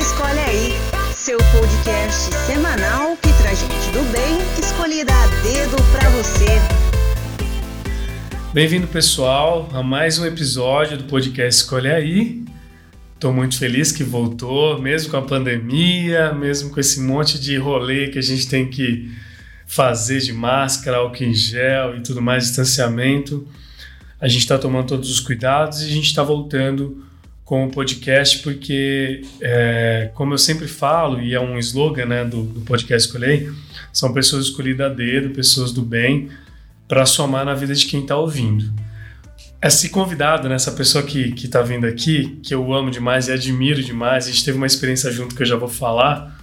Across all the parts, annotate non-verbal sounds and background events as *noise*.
Escolhe Aí, seu podcast semanal que traz gente do bem escolhida a dedo pra você. Bem-vindo, pessoal, a mais um episódio do podcast Escolhe Aí. Estou muito feliz que voltou, mesmo com a pandemia, mesmo com esse monte de rolê que a gente tem que fazer de máscara, álcool em gel e tudo mais, distanciamento. A gente está tomando todos os cuidados e a gente está voltando com o podcast porque, é, como eu sempre falo, e é um slogan né, do, do podcast Escolhei, são pessoas escolhidas a dedo, pessoas do bem, para somar na vida de quem está ouvindo esse convidado, né, essa pessoa que, que tá vindo aqui, que eu amo demais e admiro demais, a gente teve uma experiência junto que eu já vou falar,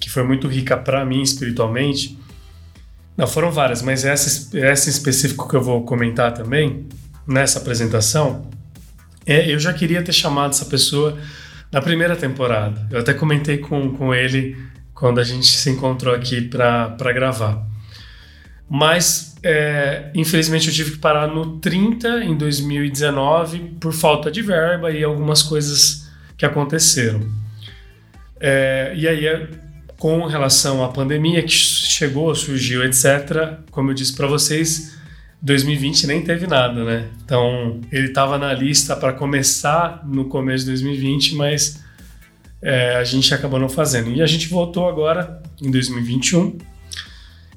que foi muito rica para mim espiritualmente. Não, foram várias, mas essa, essa em específico que eu vou comentar também, nessa apresentação, é, eu já queria ter chamado essa pessoa na primeira temporada. Eu até comentei com, com ele quando a gente se encontrou aqui para gravar. Mas, é, infelizmente, eu tive que parar no 30 em 2019 por falta de verba e algumas coisas que aconteceram. É, e aí, é, com relação à pandemia que chegou, surgiu, etc., como eu disse para vocês, 2020 nem teve nada, né? Então, ele estava na lista para começar no começo de 2020, mas é, a gente acabou não fazendo. E a gente voltou agora em 2021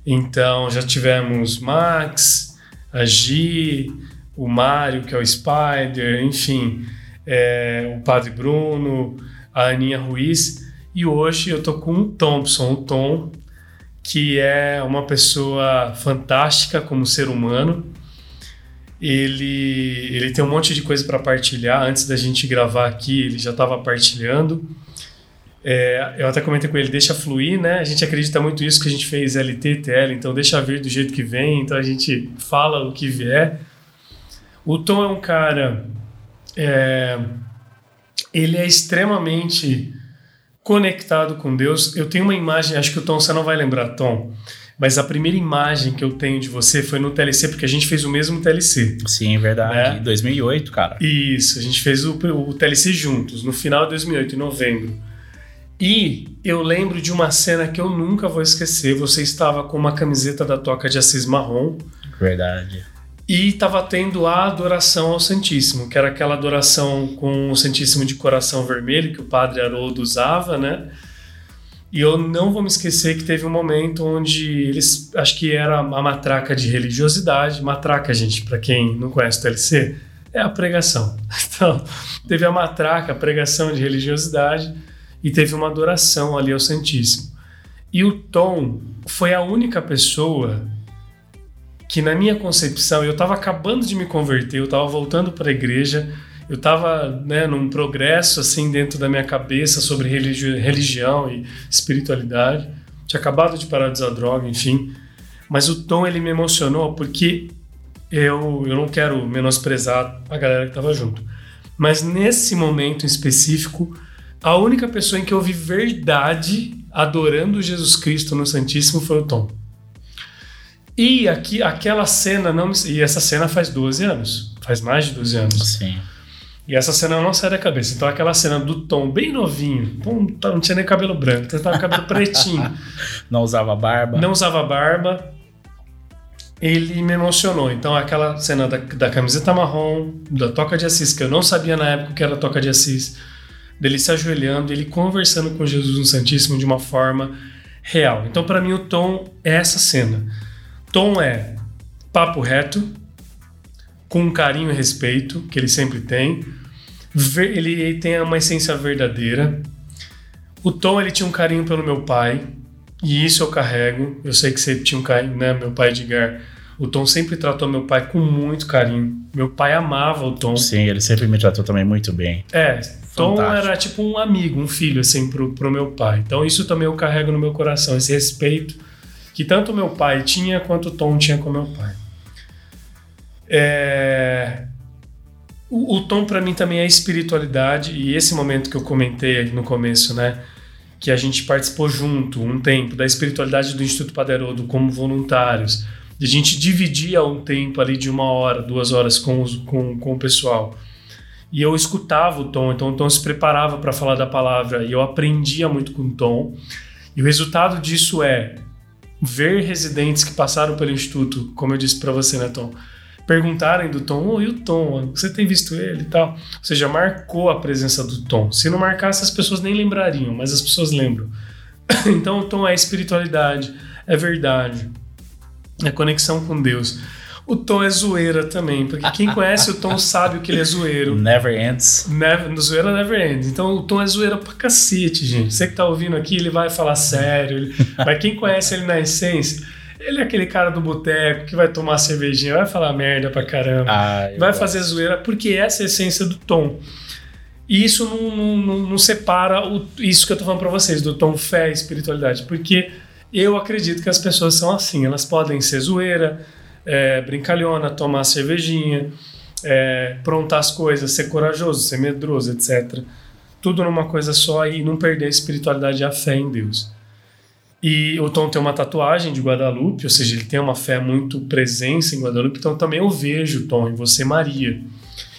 então já tivemos Max, a Gi, o Mário, que é o Spider, enfim, é, o Padre Bruno, a Aninha Ruiz. E hoje eu tô com o Thompson, o Tom, que é uma pessoa fantástica como ser humano. Ele, ele tem um monte de coisa para partilhar. Antes da gente gravar aqui, ele já estava partilhando. É, eu até comentei com ele, deixa fluir, né? A gente acredita muito isso que a gente fez LT TL, então deixa vir do jeito que vem, então a gente fala o que vier. O Tom é um cara. É, ele é extremamente conectado com Deus. Eu tenho uma imagem, acho que o Tom você não vai lembrar, Tom, mas a primeira imagem que eu tenho de você foi no TLC, porque a gente fez o mesmo TLC. Sim, verdade. Né? 2008, cara. Isso, a gente fez o, o TLC juntos, no final de 2008, em novembro. E eu lembro de uma cena que eu nunca vou esquecer. Você estava com uma camiseta da Toca de Assis marrom. Verdade. E estava tendo a adoração ao Santíssimo, que era aquela adoração com o Santíssimo de coração vermelho que o padre Haroldo usava, né? E eu não vou me esquecer que teve um momento onde eles, acho que era a matraca de religiosidade. Matraca, gente, para quem não conhece o TLC, é a pregação. *laughs* Então, teve a matraca, a pregação de religiosidade e teve uma adoração ali ao Santíssimo. E o Tom foi a única pessoa que, na minha concepção, eu estava acabando de me converter, eu estava voltando para a igreja, eu estava né, num progresso assim dentro da minha cabeça sobre religi religião e espiritualidade. Tinha acabado de parar de usar droga, enfim. Mas o Tom ele me emocionou porque eu, eu não quero menosprezar a galera que estava junto. Mas nesse momento em específico, a única pessoa em que eu vi verdade adorando Jesus Cristo no Santíssimo foi o Tom. E aqui, aquela cena não me, E essa cena faz 12 anos. Faz mais de 12 anos. Sim. E essa cena não sai da cabeça. Então aquela cena do Tom bem novinho, tá, não tinha nem cabelo branco, então tava cabelo pretinho. *laughs* não usava barba. Não usava barba. Ele me emocionou. Então aquela cena da, da camiseta marrom, da toca de Assis, que eu não sabia na época que era toca de Assis dele se ajoelhando, ele conversando com Jesus no Santíssimo de uma forma real. Então, para mim, o tom é essa cena. Tom é papo reto, com carinho e respeito, que ele sempre tem. Ele tem uma essência verdadeira. O Tom, ele tinha um carinho pelo meu pai, e isso eu carrego. Eu sei que você tinha um carinho, né? Meu pai Edgar. O Tom sempre tratou meu pai com muito carinho. Meu pai amava o Tom. Sim, ele sempre me tratou também muito bem. É, Tom era tipo um amigo, um filho, assim, pro, pro meu pai. Então isso também eu carrego no meu coração, esse respeito que tanto meu pai tinha quanto o Tom tinha com meu pai. É... O, o Tom para mim também é espiritualidade e esse momento que eu comentei no começo, né? Que a gente participou junto um tempo da espiritualidade do Instituto Paderodo como voluntários. A gente dividia um tempo ali de uma hora, duas horas com, os, com, com o pessoal e eu escutava o Tom, então o Tom se preparava para falar da palavra e eu aprendia muito com o Tom. E o resultado disso é ver residentes que passaram pelo instituto, como eu disse para você, né, Tom? Perguntarem do Tom, oh, e o Tom, você tem visto ele e tal? Ou seja, marcou a presença do Tom. Se não marcasse, as pessoas nem lembrariam, mas as pessoas lembram. *laughs* então o Tom é espiritualidade, é verdade, é conexão com Deus. O Tom é zoeira também, porque quem conhece o Tom sabe o que ele é zoeiro. Never ends. Never, zoeira never ends. Então o Tom é zoeira pra cacete, gente. Você que tá ouvindo aqui, ele vai falar sério. Ele... *laughs* Mas quem conhece ele na essência, ele é aquele cara do boteco que vai tomar cervejinha, vai falar merda pra caramba, Ah, vai gosto. fazer zoeira, porque essa é a essência do Tom. E isso não, não, não, não separa o, isso que eu tô falando pra vocês, do tom fé e espiritualidade, porque eu acredito que as pessoas são assim, elas podem ser zoeira, é, brincalhona, tomar cervejinha, é, prontar as coisas, ser corajoso, ser medroso, etc. Tudo numa coisa só e não perder a espiritualidade e a fé em Deus. E o Tom tem uma tatuagem de Guadalupe, ou seja, ele tem uma fé muito presença em Guadalupe, então também eu vejo, Tom, em você, Maria.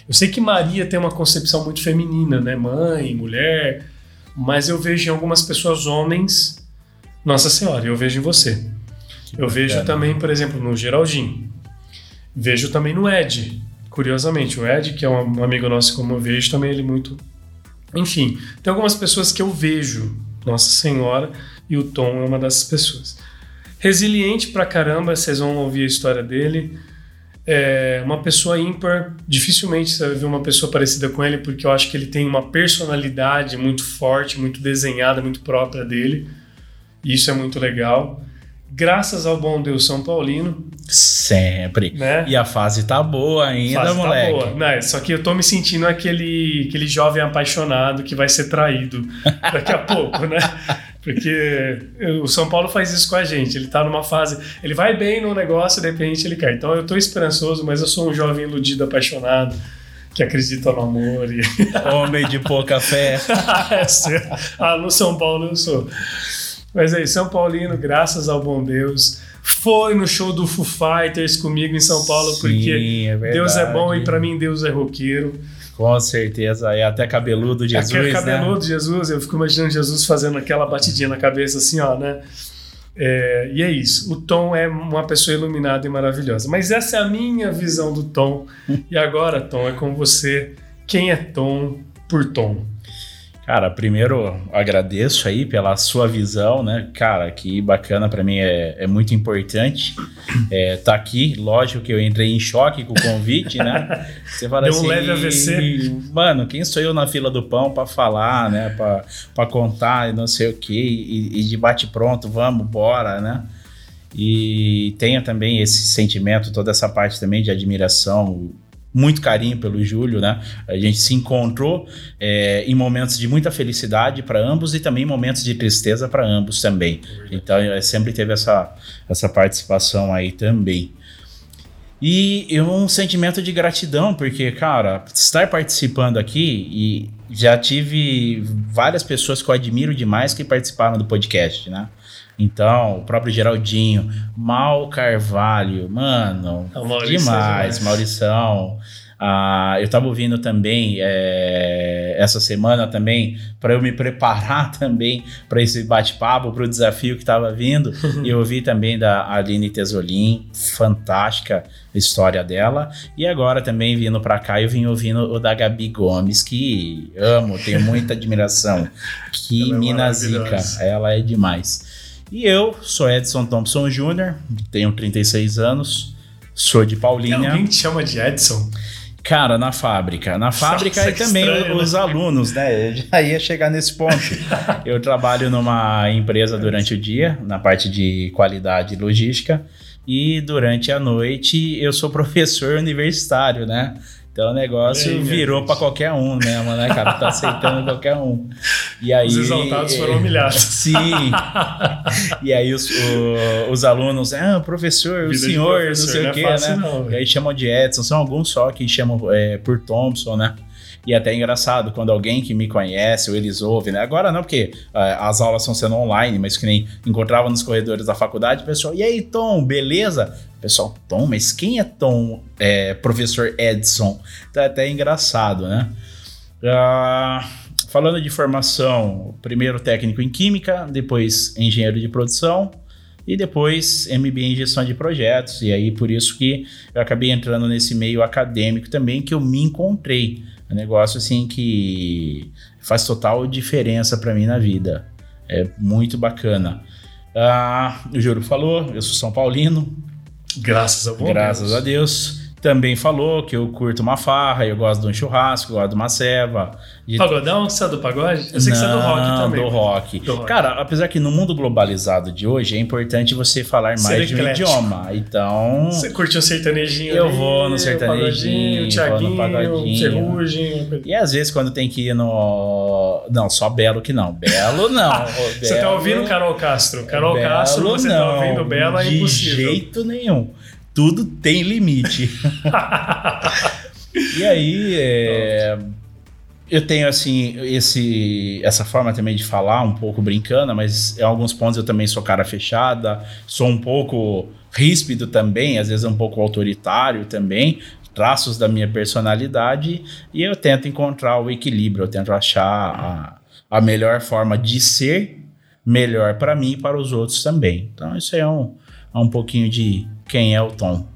Eu sei que Maria tem uma concepção muito feminina, né? Mãe, mulher, mas eu vejo em algumas pessoas homens Nossa Senhora, eu vejo em você. Eu vejo também, por exemplo, no Geraldinho. Vejo também no Ed. Curiosamente, o Ed, que é um amigo nosso, como eu vejo, também ele muito. Enfim, tem algumas pessoas que eu vejo, Nossa Senhora, e o Tom é uma dessas pessoas. Resiliente pra caramba, vocês vão ouvir a história dele. É uma pessoa ímpar, dificilmente você vai ver uma pessoa parecida com ele, porque eu acho que ele tem uma personalidade muito forte, muito desenhada, muito própria dele. E isso é muito legal. Graças ao bom Deus São Paulino, Sempre. né? E a fase tá boa ainda, Fase tá moleque. boa. Não, é, só que eu tô me sentindo aquele, aquele jovem apaixonado que vai ser traído *laughs* daqui a pouco, né? Porque o São Paulo faz isso com a gente. Ele tá numa fase. Ele vai bem no negócio e de repente ele cai. Então eu tô esperançoso, mas eu sou um jovem iludido, apaixonado, que acredita no amor. E... Homem de pouca fé. *laughs* ah, no São Paulo eu sou. Mas aí, São Paulino, graças ao bom Deus, foi no show do Foo Fighters comigo em São Paulo, Sim, porque é. Deus é bom e pra mim Deus é roqueiro. Com certeza. É até cabeludo Jesus, Aquele né? cabeludo Jesus, eu fico imaginando Jesus fazendo aquela batidinha na cabeça assim, ó, né? É, e é isso. O Tom é uma pessoa iluminada e maravilhosa. Mas essa é a minha visão do Tom. *laughs* E agora, Tom, é com você. Quem é Tom por Tom? Cara, primeiro agradeço aí pela sua visão, né? Cara, que bacana pra mim, é, é muito importante é, tá aqui. Lógico que eu entrei em choque com o convite, né? *laughs* Você fala Deu um assim, leve AVC. mano, quem sou eu na fila do pão pra falar, né? Pra, pra contar e não sei o que, e, e de bate pronto, vamos, bora, né? E tenho também esse sentimento, toda essa parte também de admiração, muito carinho pelo Júlio, né? A gente se encontrou é, em momentos de muita felicidade para ambos e também momentos de tristeza para ambos também. Então, é, sempre teve essa, essa participação aí também. E eu um sentimento de gratidão, porque, cara, estar participando aqui e já tive várias pessoas que eu admiro demais que participaram do podcast, né? Então, o próprio Geraldinho, Mal Carvalho, mano, O Maurício é demais, demais. Maurição. Ah, eu tava ouvindo também é, essa semana também para eu me preparar *laughs* também para esse bate-papo, para o desafio que estava vindo. *laughs* e eu ouvi também da Aline Tesolin, fantástica história dela. E agora também vindo para cá eu vim ouvindo o da Gabi Gomes, que amo, tenho muita admiração. *laughs* Que é mina zica, ela é demais. E eu sou Edson Thompson Jr., tenho 36 anos, sou de Paulínia. alguém que te chama de Edson? Cara, na fábrica. Na fábrica Nossa, e também estranho, os né? alunos, né? Eu *laughs* já ia chegar nesse ponto. *laughs* Eu trabalho numa empresa durante o dia, na parte de qualidade e logística, e durante a noite eu sou *laughs* professor universitário, né? Então o negócio virou para qualquer um mesmo, né, cara? Tá aceitando *laughs* qualquer um. E aí, Os exaltados foram humilhados. Sim. e aí os, o- os alunos, ah, professor, o Vida senhor, não professor, sei não o é quê, fácil né? não, e aí chamam de Edson, são alguns só que chamam é, por Thompson, né? E até é engraçado, quando alguém que me conhece ou eles ouvem, né? Agora não, porque ah, as aulas estão sendo online, mas que nem encontrava nos corredores da faculdade, o pessoal, e aí, Tom, beleza? Pessoal, Tom, mas quem é Tom, é, professor Edson? Tá até engraçado, né? Uh, falando de formação, primeiro técnico em química, depois engenheiro de produção e depois MBA em gestão de projetos. E aí por isso que eu acabei entrando nesse meio acadêmico também, que eu me encontrei. É um negócio assim que faz total diferença para mim na vida. É muito bacana. Ah, o Júlio falou, eu sou São Paulino. Graças a Deus. Graças a Deus também falou que eu curto uma farra, eu gosto de um churrasco, eu gosto de uma ceva. De... Pagodão? Você é do pagode? Eu sei que você é do rock também. Do rock. do rock. Cara, apesar que no mundo globalizado de hoje é importante você falar mais Ser de um idioma. Então. Você curte o sertanejinho? Eu ali, vou no sertanejinho, o vou no pagodinho. Ferrugem. E às vezes quando tem que ir no. Não, só Belo que não. Belo não. Belo... *laughs* você tá ouvindo Carol Castro? Carol Belo, Castro, você tá não. tá ouvindo Belo é impossível. De jeito nenhum tudo tem limite. *laughs* e aí, é, eu tenho assim esse essa forma também de falar, um pouco brincando, mas em alguns pontos eu também sou cara fechada, sou um pouco ríspido também, às vezes um pouco autoritário também, traços da minha personalidade, e eu tento encontrar o equilíbrio, eu tento achar a, a melhor forma de ser melhor para mim e para os outros também. Então isso é um, é um pouquinho de quem é o Tom.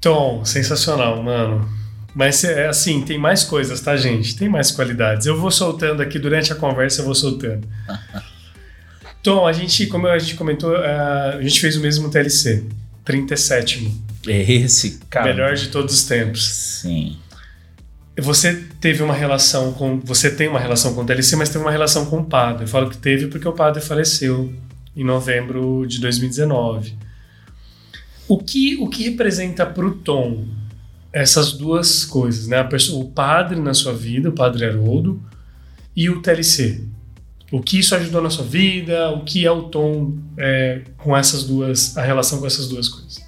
Tom, sensacional, mano. Mas é assim, tem mais coisas, tá, gente? Tem mais qualidades. Eu vou soltando aqui durante a conversa, eu vou soltando. *laughs* Tom, a gente, como a gente comentou, a gente fez o mesmo TLC, 37. Esse, cara. Melhor de todos os tempos. Sim. Você teve uma relação com. Você tem uma relação com o TLC, mas teve uma relação com o padre. Eu falo que teve porque o padre faleceu em novembro de 2019. O que, o que representa para o Tom essas duas coisas, né? Pessoa, o padre na sua vida, o padre Haroldo, e o TLC. O que isso ajudou na sua vida? O que é o Tom é, com essas duas, a relação com essas duas coisas?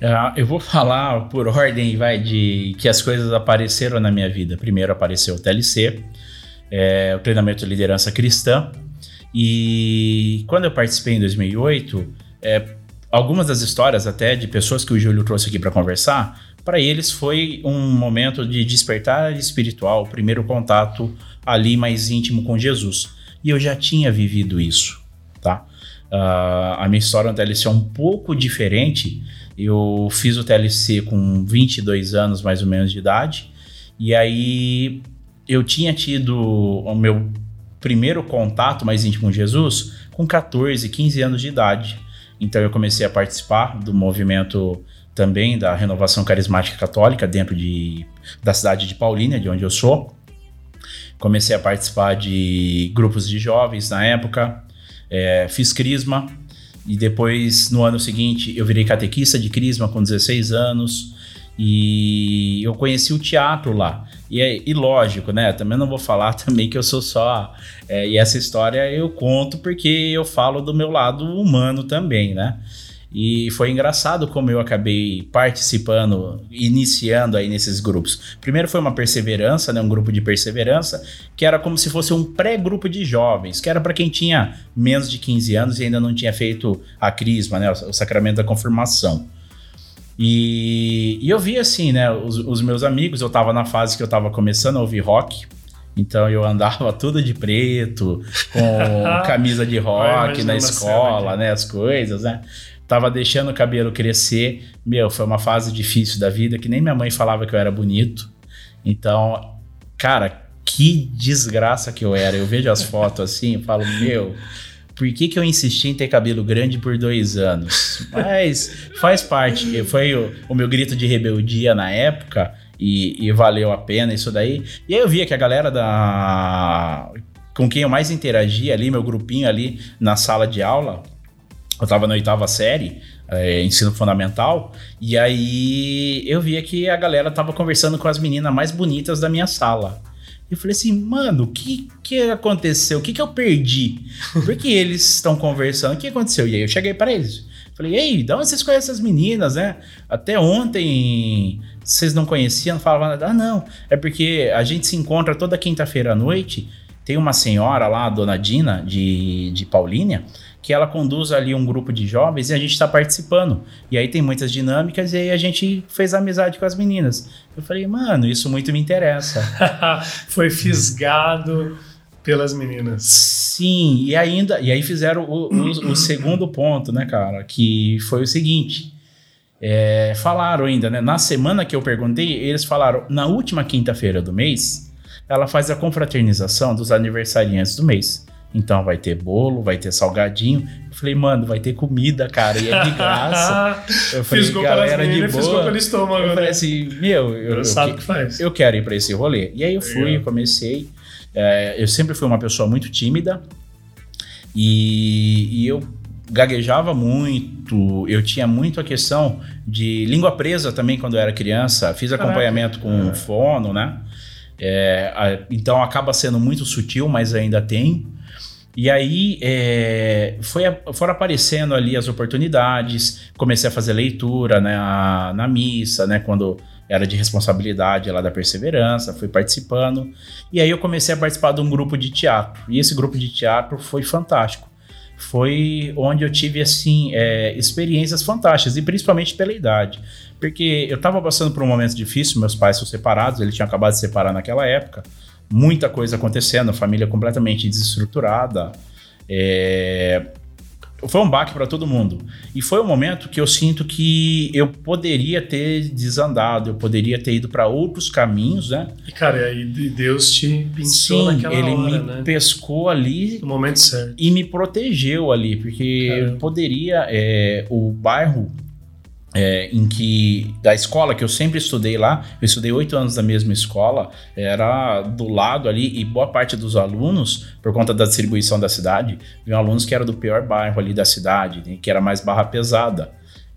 Uh, eu vou falar por ordem, vai, de que as coisas apareceram na minha vida. Primeiro apareceu o TLC, é, o treinamento de liderança cristã, e quando eu participei em 2008, é, algumas das histórias até de pessoas que o Júlio trouxe aqui para conversar, para eles foi um momento de despertar espiritual, primeiro contato ali mais íntimo com Jesus. E eu já tinha vivido isso, tá? Uh, a minha história no TLC é um pouco diferente. Eu fiz o TLC com 22 anos mais ou menos de idade, e aí eu tinha tido o meu primeiro contato mais íntimo com Jesus com 14, 15 anos de idade. Então eu comecei a participar do movimento também da renovação carismática católica dentro de, da cidade de Paulínia, de onde eu sou. Comecei a participar de grupos de jovens na época, é, fiz crisma e depois no ano seguinte eu virei catequista de crisma com 16 anos. E eu conheci o teatro lá. E, é, e lógico, né? Também não vou falar *laughs* também que eu sou só. É, e essa história eu conto porque eu falo do meu lado humano também, né? E foi engraçado como eu acabei participando, iniciando aí nesses grupos. Primeiro foi uma perseverança, né, um grupo de perseverança, que era como se fosse um pré-grupo de jovens, que era para quem tinha menos de 15 anos e ainda não tinha feito a crisma, né, o sacramento da confirmação. E, e eu vi assim, né, os, os, meus amigos, eu tava na fase que eu tava começando a ouvir rock, então eu andava *laughs* tudo de preto, com *laughs* camisa de rock na escola, né, as coisas, né. Tava deixando o cabelo crescer. Meu, foi uma fase difícil da vida que nem minha mãe falava que eu era bonito. Então, cara, que desgraça que eu era. Eu vejo as fotos assim e falo, meu, por que, que eu insisti em ter cabelo grande por dois anos? Mas faz parte. Foi o, o meu grito de rebeldia na época e, e, valeu a pena isso daí. E aí eu via que a galera da. com quem eu mais interagia ali, meu grupinho ali na sala de aula, eu tava na oitava série, é, ensino fundamental, e aí eu via que a galera tava conversando com as meninas mais bonitas da minha sala. Eu falei assim, mano, o que, que aconteceu? O que, que eu perdi? *laughs* Por que eles estão conversando? O que aconteceu? E aí eu cheguei para eles. Falei, ei, de onde vocês conhecem essas meninas, né? Até ontem vocês não conheciam, não falavam nada. Ah, não. É porque a gente se encontra toda quinta-feira à noite tem uma senhora lá, a dona Dina, de, de Paulínia, que ela conduz ali um grupo de jovens e a gente está participando. E aí tem muitas dinâmicas e aí a gente fez amizade com as meninas. Eu falei, mano, isso muito me interessa. *laughs* Foi fisgado pelas meninas. Sim, e ainda e aí fizeram o, o, o segundo ponto, né, cara, que foi o seguinte. É, falaram ainda, né? Na semana que eu perguntei, eles falaram na última quinta-feira do mês, ela faz a confraternização dos aniversariantes do mês. Então vai ter bolo, vai ter salgadinho. Eu falei, mano, vai ter comida, cara, e é de graça. *laughs* Eu falei, Fisgou galera de meninas, fisgou boa. pelo estômago, Eu né? falei assim, meu, eu, eu, Sabe o que- faz. eu quero ir pra esse rolê. E aí eu fui, eu comecei. É, eu sempre fui uma pessoa muito tímida e, e eu gaguejava muito. Eu tinha muito a questão de língua presa também quando eu era criança. Fiz Caraca. acompanhamento com fono, né? É, a- então acaba sendo muito sutil, mas ainda tem. E aí é, foi, foram aparecendo ali as oportunidades, comecei a fazer leitura né, a- na missa, né, quando era de responsabilidade lá da perseverança, fui participando. E aí eu comecei a participar de um grupo de teatro. E esse grupo de teatro foi fantástico. Foi onde eu tive assim é, experiências fantásticas, e principalmente pela idade. Porque eu estava passando por um momento difícil, meus pais são separados, eles tinham acabado de se separar naquela época muita coisa acontecendo, a família completamente desestruturada. É, Foi um baque para todo mundo. E foi um momento que eu sinto que eu poderia ter desandado, eu poderia ter ido para outros caminhos, né? E, cara, aí Deus te pinçou Sim, naquela ele hora, me né? pescou ali No momento certo. e me protegeu ali, porque Caramba. eu poderia. é, o bairro é, em que. da escola que eu sempre estudei lá, eu estudei oito anos da mesma escola, era do lado ali, e boa parte dos alunos, por conta da distribuição da cidade, vinham alunos que eram do pior bairro ali da cidade, né, que era mais barra pesada.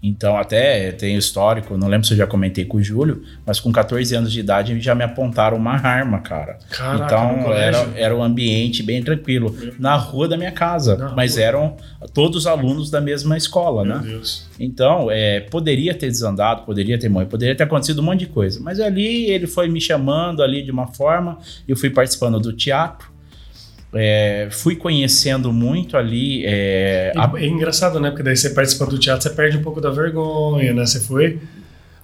Então, até tem histórico, não lembro se eu já comentei com o Júlio, mas com 14 anos de idade já me apontaram uma arma, cara. Caraca, então, era, era um ambiente bem tranquilo. Na rua da minha casa. Na mas rua. eram todos alunos da mesma escola, Meu né? Deus. Então, é, poderia ter desandado, poderia ter morrido, poderia ter acontecido um monte de coisa. Mas ali ele foi me chamando ali de uma forma, eu fui participando do teatro, é, fui conhecendo muito ali. É, E a- É engraçado, né? Porque daí você participa do teatro, você perde um pouco da vergonha, né? Você foi.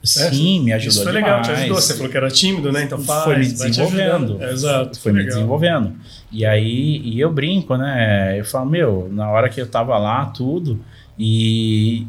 sim, me ajudou Isso foi demais. legal, te ajudou. Você falou que era tímido, né? Então faz, Foi me desenvolvendo. É, exato. foi me legal. desenvolvendo. E aí, e eu brinco, né? Eu falo, meu, na hora que eu tava lá, tudo, e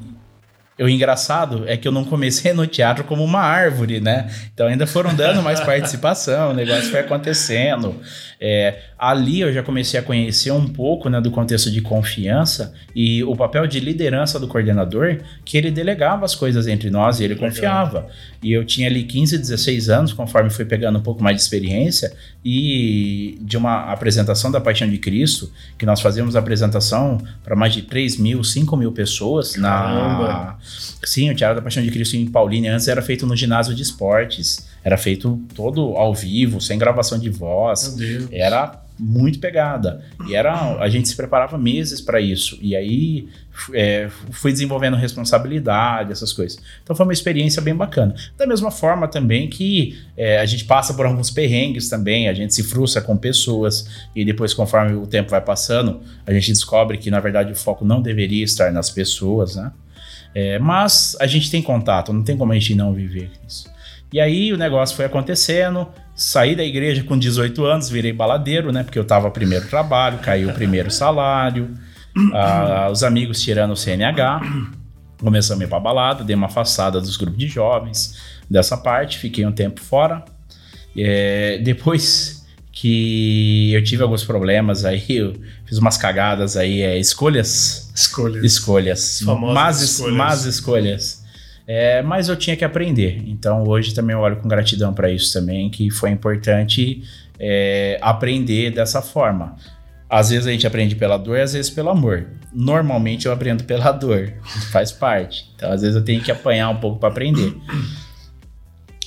o engraçado é que eu não comecei no teatro como uma árvore, né? Então ainda foram dando mais participação, o negócio foi acontecendo. É, ali eu já comecei a conhecer um pouco né, do contexto de confiança e o papel de liderança do coordenador, que ele delegava as coisas entre nós e ele confiava. E eu tinha ali 15, 16 anos, conforme fui pegando um pouco mais de experiência, e de uma apresentação da Paixão de Cristo, que nós fazíamos apresentação para mais de 3 mil, 5 mil pessoas na. Sim, o Teatro da Paixão de Cristo em Paulínia antes era feito no ginásio de esportes, era feito todo ao vivo, sem gravação de voz era muito pegada. E era, a gente se preparava meses para isso. E aí é, fui desenvolvendo responsabilidade, essas coisas. Então foi uma experiência bem bacana. Da mesma forma também que é, a gente passa por alguns perrengues também, a gente se frustra com pessoas e depois, conforme o tempo vai passando, a gente descobre que na verdade o foco não deveria estar nas pessoas, né? É, mas a gente tem contato, não tem como a gente não viver isso. E aí o negócio foi acontecendo, saí da igreja com 18 anos, virei baladeiro, né? Porque eu tava primeiro trabalho, caiu o primeiro salário, ah, os amigos tirando o CNH, começamos a ir pra balada, dei uma afastada dos grupos de jovens dessa parte, fiquei um tempo fora. É, depois que eu tive alguns problemas aí, eu fiz umas cagadas aí, é, escolhas Escolha. escolhas, Famosas más, escolhas. más escolhas. É, mas eu tinha que aprender. Então hoje também eu olho com gratidão para isso também, que foi importante é, aprender dessa forma. Às vezes a gente aprende pela dor, às vezes pelo amor. Normalmente eu aprendo pela dor, faz parte. Então às vezes eu tenho que apanhar um pouco para aprender.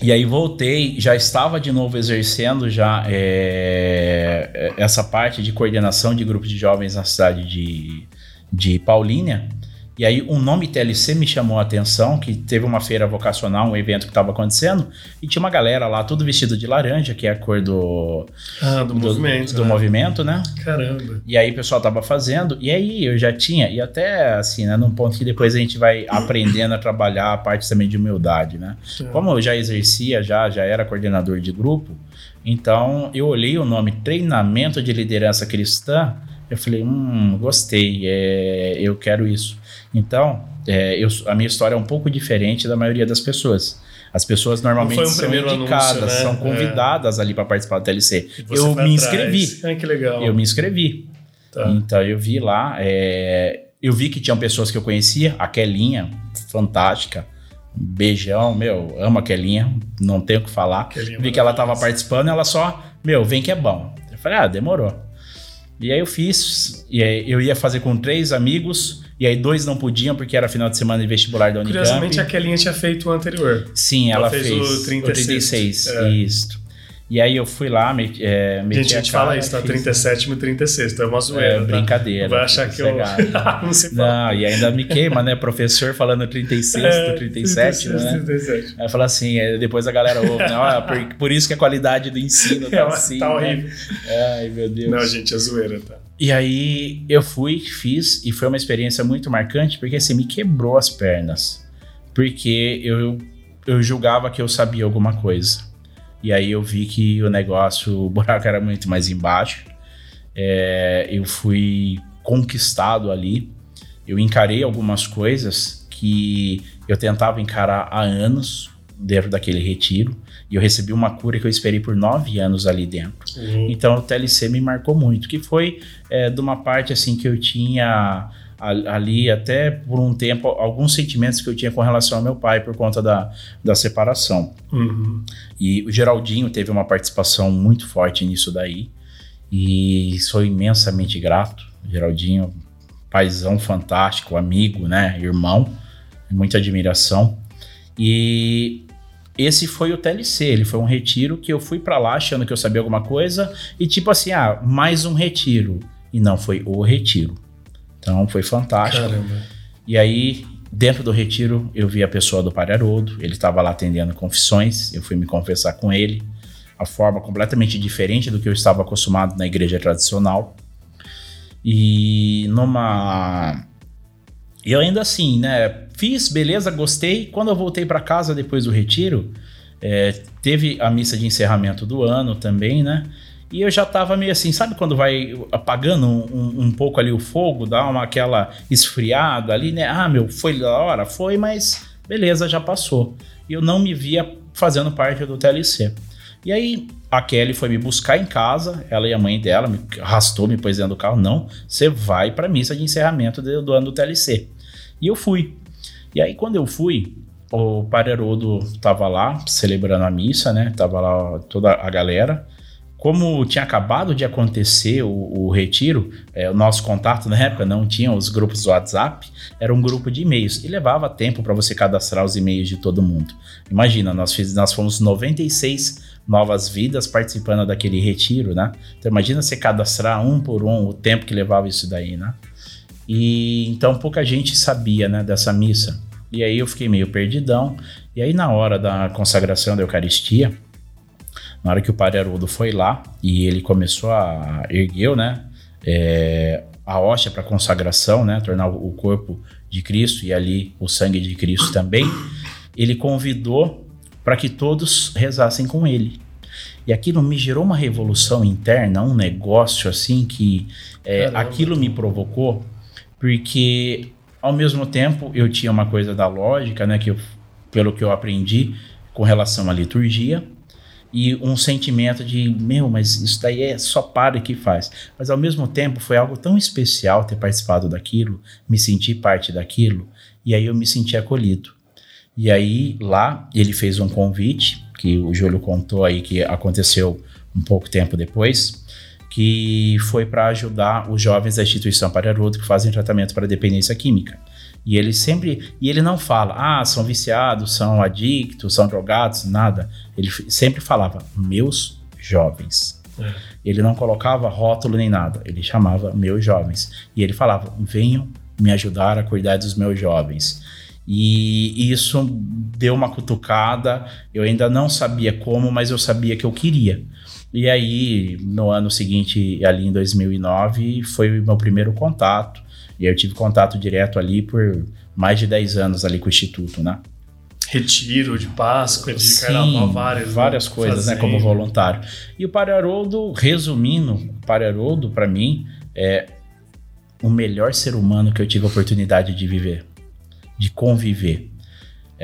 E aí voltei, já estava de novo exercendo já é, essa parte de coordenação de grupos de jovens na cidade de, de Paulínia. E aí o nome TLC me chamou a atenção, que teve uma feira vocacional, um evento que estava acontecendo, e tinha uma galera lá, tudo vestido de laranja, que é a cor do, Ah, do, movimento. do né? movimento, né? Caramba. E aí o pessoal tava fazendo, e aí eu já tinha, e até assim, né, num ponto que depois a gente vai *coughs* aprendendo a trabalhar a parte também de humildade, né? É. Como eu já exercia, já, já era coordenador de grupo, então eu olhei o nome Treinamento de Liderança Cristã, eu falei, hum, gostei, é, eu quero isso. Então, é, eu, a minha história é um pouco diferente da maioria das pessoas. As pessoas normalmente um são indicadas, anúncio, né? são É. convidadas ali para participar do TLC. Eu me inscrevi. Ai, que legal. Eu me inscrevi. Tá. Então eu vi lá, é, eu vi que tinham pessoas que eu conhecia, a Kelinha, fantástica, beijão, meu, amo a Kelinha, não tenho o que falar. Kelinha vi que ela tava maravilhosa. participando, ela só, meu, vem que é bom. Eu falei, ah, demorou. E aí eu fiz, e aí eu ia fazer com três amigos, e aí dois não podiam porque era final de semana de vestibular da Unicamp. Curiosamente, a Kelinha tinha feito o anterior. Sim, Ela ela, fez fez, o o 36, 36, é. isso. E aí eu fui lá, me, é, meti Gente, a gente cara, fala isso, tá? fiz- 37 e 36, tá? É uma zoeira. É, tá? brincadeira. Vai achar que eu. *laughs* não sei. Não, e ainda me queima, né? Professor falando 36 É, do 37, 36, né? 37. Aí fala assim, aí depois a galera ouve, né? Olha, por, por isso que a qualidade do ensino *laughs* tá É, assim. tá né? horrível. Ai, meu Deus. Não, gente, é zoeira, tá? E aí eu fui, fiz, e foi uma experiência muito marcante, porque assim, me quebrou as pernas. Porque eu, eu julgava que eu sabia alguma coisa. E aí eu vi que o negócio, o buraco era muito mais embaixo. É, eu fui conquistado ali. Eu encarei algumas coisas que eu tentava encarar há anos dentro daquele retiro. E eu recebi uma cura que eu esperei por nove anos ali dentro. Então o TLC me marcou muito, que foi é, de uma parte assim que eu tinha ali até por um tempo alguns sentimentos que eu tinha com relação ao meu pai por conta da, da separação. Uhum. E o Geraldinho teve uma participação muito forte nisso daí e sou imensamente grato. Geraldinho, paizão fantástico, amigo, né, irmão, muita admiração. E esse foi o TLC, ele foi um retiro que eu fui pra lá achando que eu sabia alguma coisa e tipo assim, ah, mais um retiro. E não foi o retiro. Então foi fantástico. Caramba. E aí, dentro do retiro, eu vi a pessoa do Padre Haroldo, ele estava lá atendendo confissões, eu fui me confessar com ele, a forma completamente diferente do que eu estava acostumado na igreja tradicional. E numa. Eu ainda assim, né? Fiz, beleza, gostei. Quando eu voltei para casa depois do retiro, é, teve a missa de encerramento do ano também, né? E eu já tava meio assim, sabe quando vai apagando um, um- um pouco ali o fogo, dá uma aquela esfriada ali, né? Ah, meu, foi da hora? Foi, mas beleza, já passou. E eu não me via fazendo parte do TLC. E aí a Kelly foi me buscar em casa, ela e a mãe dela me arrastou, me pôs dentro do carro. Não, você vai pra missa de encerramento do, do ano do TLC. E eu fui. E aí quando eu fui, o Padre Haroldo tava lá celebrando a missa, né? Tava lá toda a galera. Como tinha acabado de acontecer o, o retiro, é, o nosso contato na época não tinha os grupos do WhatsApp, era um grupo de e-mails e levava tempo para você cadastrar os e-mails de todo mundo. Imagina, nós, fiz, nós fomos 96 novas vidas participando daquele retiro, né? Então imagina você cadastrar um por um o tempo que levava isso daí, né? E então pouca gente sabia, né, dessa missa. E aí eu fiquei meio perdidão. E aí na hora da consagração da Eucaristia, na hora que o Padre Haroldo foi lá e ele começou a ergueu, né, é, a hóstia para consagração, né, tornar o corpo de Cristo e ali o sangue de Cristo também, ele convidou para que todos rezassem com ele. E aquilo me gerou uma revolução interna, um negócio assim que é, aquilo me provocou, porque ao mesmo tempo eu tinha uma coisa da lógica, né, que eu, pelo que eu aprendi com relação à liturgia, e um sentimento de, meu, mas isso daí é só para que faz. Mas ao mesmo tempo foi algo tão especial ter participado daquilo, me sentir parte daquilo, e aí eu me senti acolhido. E aí lá ele fez um convite, que o Júlio contou aí que aconteceu um pouco tempo depois, que foi para ajudar os jovens da instituição Pararudo que fazem tratamento para dependência química. E ele sempre, e ele não fala, ah, são viciados, são adictos, são drogados, nada. Ele sempre falava, meus jovens. É. Ele não colocava rótulo nem nada, ele chamava meus jovens. E ele falava, venham me ajudar a cuidar dos meus jovens. E isso deu uma cutucada. Eu ainda não sabia como, mas eu sabia que eu queria. E aí, no ano seguinte, ali em 2009, foi o meu primeiro contato. E eu tive contato direto ali por mais de 10 anos ali com o Instituto, né? Retiro de Páscoa, de Sim, carnaval, várias, várias né? coisas, Fazendo. né? Como voluntário. E o Pararoldo, resumindo, o Pararoldo, para mim, é o melhor ser humano que eu tive a oportunidade de viver de conviver.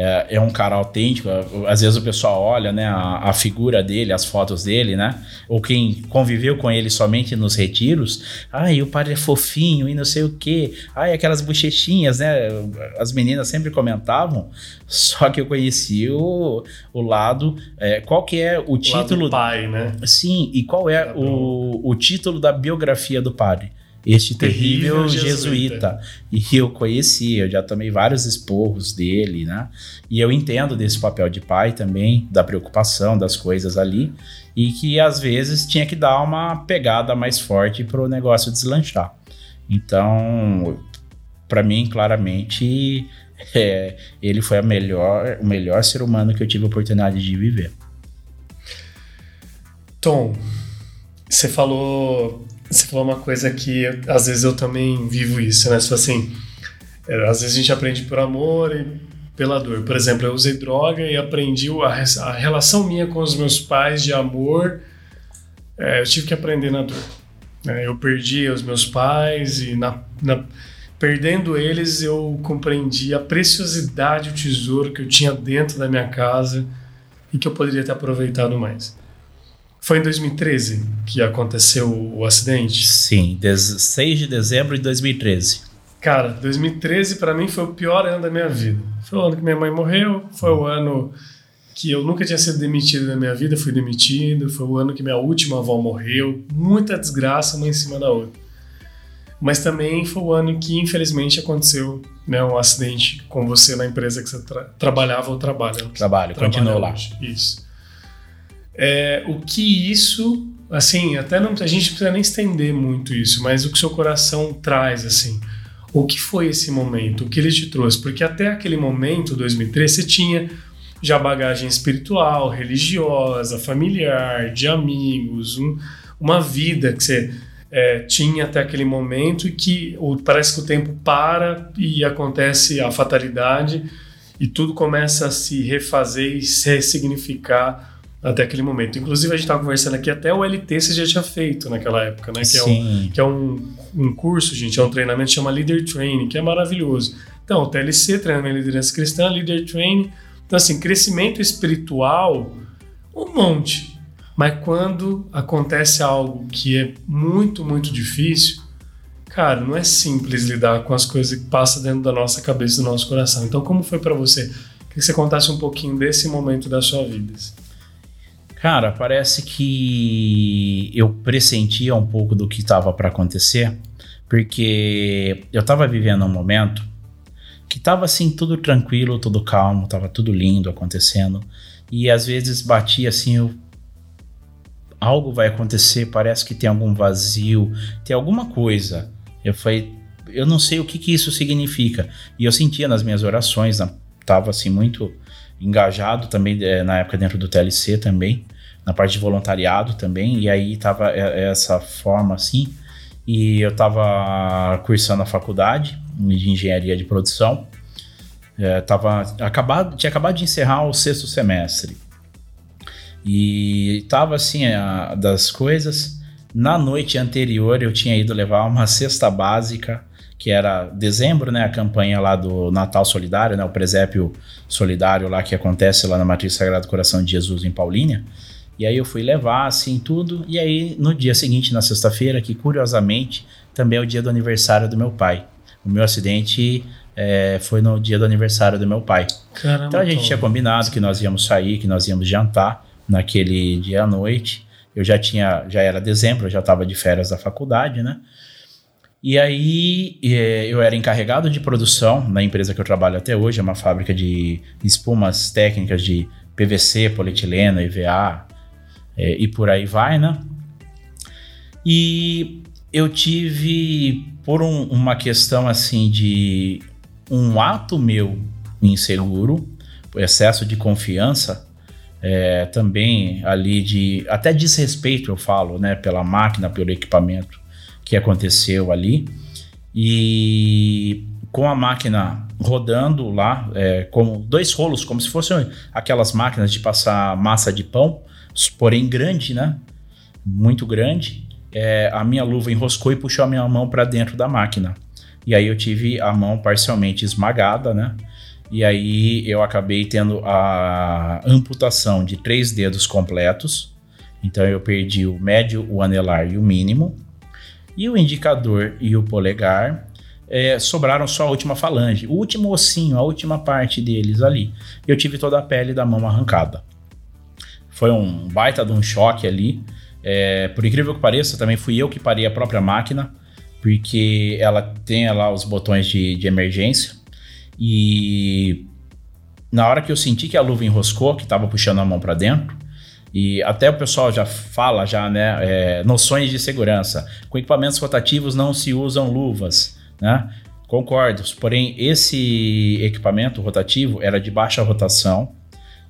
É, é, um cara autêntico. Às vezes o pessoal olha, né, a, a, figura dele, as fotos dele, né? Ou quem conviveu com ele somente nos retiros. Ai, o padre é fofinho e não sei o quê. Ai, aquelas bochechinhas, né? As meninas sempre comentavam. Só que eu conheci o, o lado. É, qual que é o título? do pai, né? Sim, e qual é o, o título da biografia do padre? Este terrível, terrível jesuíta. jesuíta. E eu conheci, eu já tomei vários esporros dele, né? E eu entendo desse papel de pai também, da preocupação das coisas ali, e que às vezes tinha que dar uma pegada mais forte para o negócio deslanchar. Então, para mim, claramente, *laughs* é, ele foi melhor, o melhor ser humano que eu tive a oportunidade de viver. Tom, você falou você falou uma coisa que às vezes eu também vivo isso, né? Tipo assim, é, às vezes a gente aprende por amor e pela dor. Por exemplo, eu usei droga e aprendi a, a relação minha com os meus pais de amor. É, eu tive que aprender na dor. É, eu perdi os meus pais e na, na, perdendo eles eu compreendi a preciosidade, o tesouro que eu tinha dentro da minha casa e que eu poderia ter aproveitado mais. Foi em 2013 que aconteceu o acidente? Sim, 6 de dezembro de 2013. Cara, 2013 para mim foi o pior ano da minha vida. Foi o ano que minha mãe morreu, foi o ano que eu nunca tinha sido demitido na minha vida, fui demitido, foi o ano que minha última avó morreu, muita desgraça uma em cima da outra. Mas também foi o ano que infelizmente aconteceu né, um acidente com você na empresa que você tra trabalhava ou trabalha. Trabalho, continua lá. Isso é, o que isso, assim, até não, a gente não precisa nem estender muito isso, mas o que seu coração traz, assim, o que foi esse momento, o que ele te trouxe, porque até aquele momento, 2003, você tinha já bagagem espiritual, religiosa, familiar, de amigos, um, uma vida que você é, tinha até aquele momento e que parece que o tempo para e acontece a fatalidade e tudo começa a se refazer e se ressignificar até aquele momento. Inclusive, a gente estava conversando aqui, até o LT você já tinha feito naquela época, né? Que Sim. é, um, que é um, um curso, gente, é um treinamento que chama Leader Training, que é maravilhoso. Então, o TLC, Treinamento de Liderança Cristã, Leader Training. Então, assim, crescimento espiritual, um monte. Mas quando acontece algo que é muito, muito difícil, cara, não é simples lidar com as coisas que passam dentro da nossa cabeça, do nosso coração. Então, como foi para você? Queria que você contasse um pouquinho desse momento da sua vida. Cara, parece que eu pressentia um pouco do que estava para acontecer, porque eu estava vivendo um momento que estava assim tudo tranquilo, tudo calmo, estava tudo lindo acontecendo, e às vezes batia assim, eu, algo vai acontecer, parece que tem algum vazio, tem alguma coisa. Eu falei, eu não sei o que, que isso significa. E eu sentia nas minhas orações, né? tava assim muito engajado também é, na época dentro do TLC também, na parte de voluntariado também, e aí tava essa forma assim, e eu tava cursando a faculdade de engenharia de produção, é, tava acabado, tinha acabado de encerrar o sexto semestre, e tava assim, a, das coisas, na noite anterior eu tinha ido levar uma cesta básica que era dezembro, né, a campanha lá do Natal Solidário, né, o presépio solidário lá que acontece lá na Matriz Sagrado Coração de Jesus em Paulínia. E aí eu fui levar assim tudo, e aí no dia seguinte, na sexta-feira, que curiosamente também é o dia do aniversário do meu pai. O meu acidente é, foi no dia do aniversário do meu pai. Caramba, então a gente tinha combinado que nós íamos sair, que nós íamos jantar naquele dia à noite. Eu já tinha, já era dezembro, eu já estava de férias da faculdade, né? E aí é, eu era encarregado de produção na empresa que eu trabalho até hoje, é uma fábrica de espumas técnicas de PVC, polietileno, EVA é, e por aí vai, né? E eu tive, por um, uma questão assim de um ato meu inseguro, excesso de confiança, é, também ali de até desrespeito eu falo, né, pela máquina, pelo equipamento que aconteceu ali e com a máquina rodando lá, é, com dois rolos, como se fossem aquelas máquinas de passar massa de pão, porém grande, né, muito grande. É, a minha luva enroscou e puxou a minha mão para dentro da máquina. E aí eu tive a mão parcialmente esmagada, né? E aí eu acabei tendo a amputação de três dedos completos. Então eu perdi o médio, o anelar e o mínimo. E o indicador e o polegar é, sobraram só a última falange, o último ossinho, a última parte deles ali. Eu tive toda a pele da mão arrancada. Foi um baita de um choque ali. É, por incrível que pareça, também fui eu que parei a própria máquina, porque ela tem lá os botões de, de emergência. E na hora que eu senti que a luva enroscou, que estava puxando a mão para dentro, e até o pessoal já fala já, né, é, noções de segurança. Com equipamentos rotativos não se usam luvas, né? Concordo. Porém, esse equipamento rotativo era de baixa rotação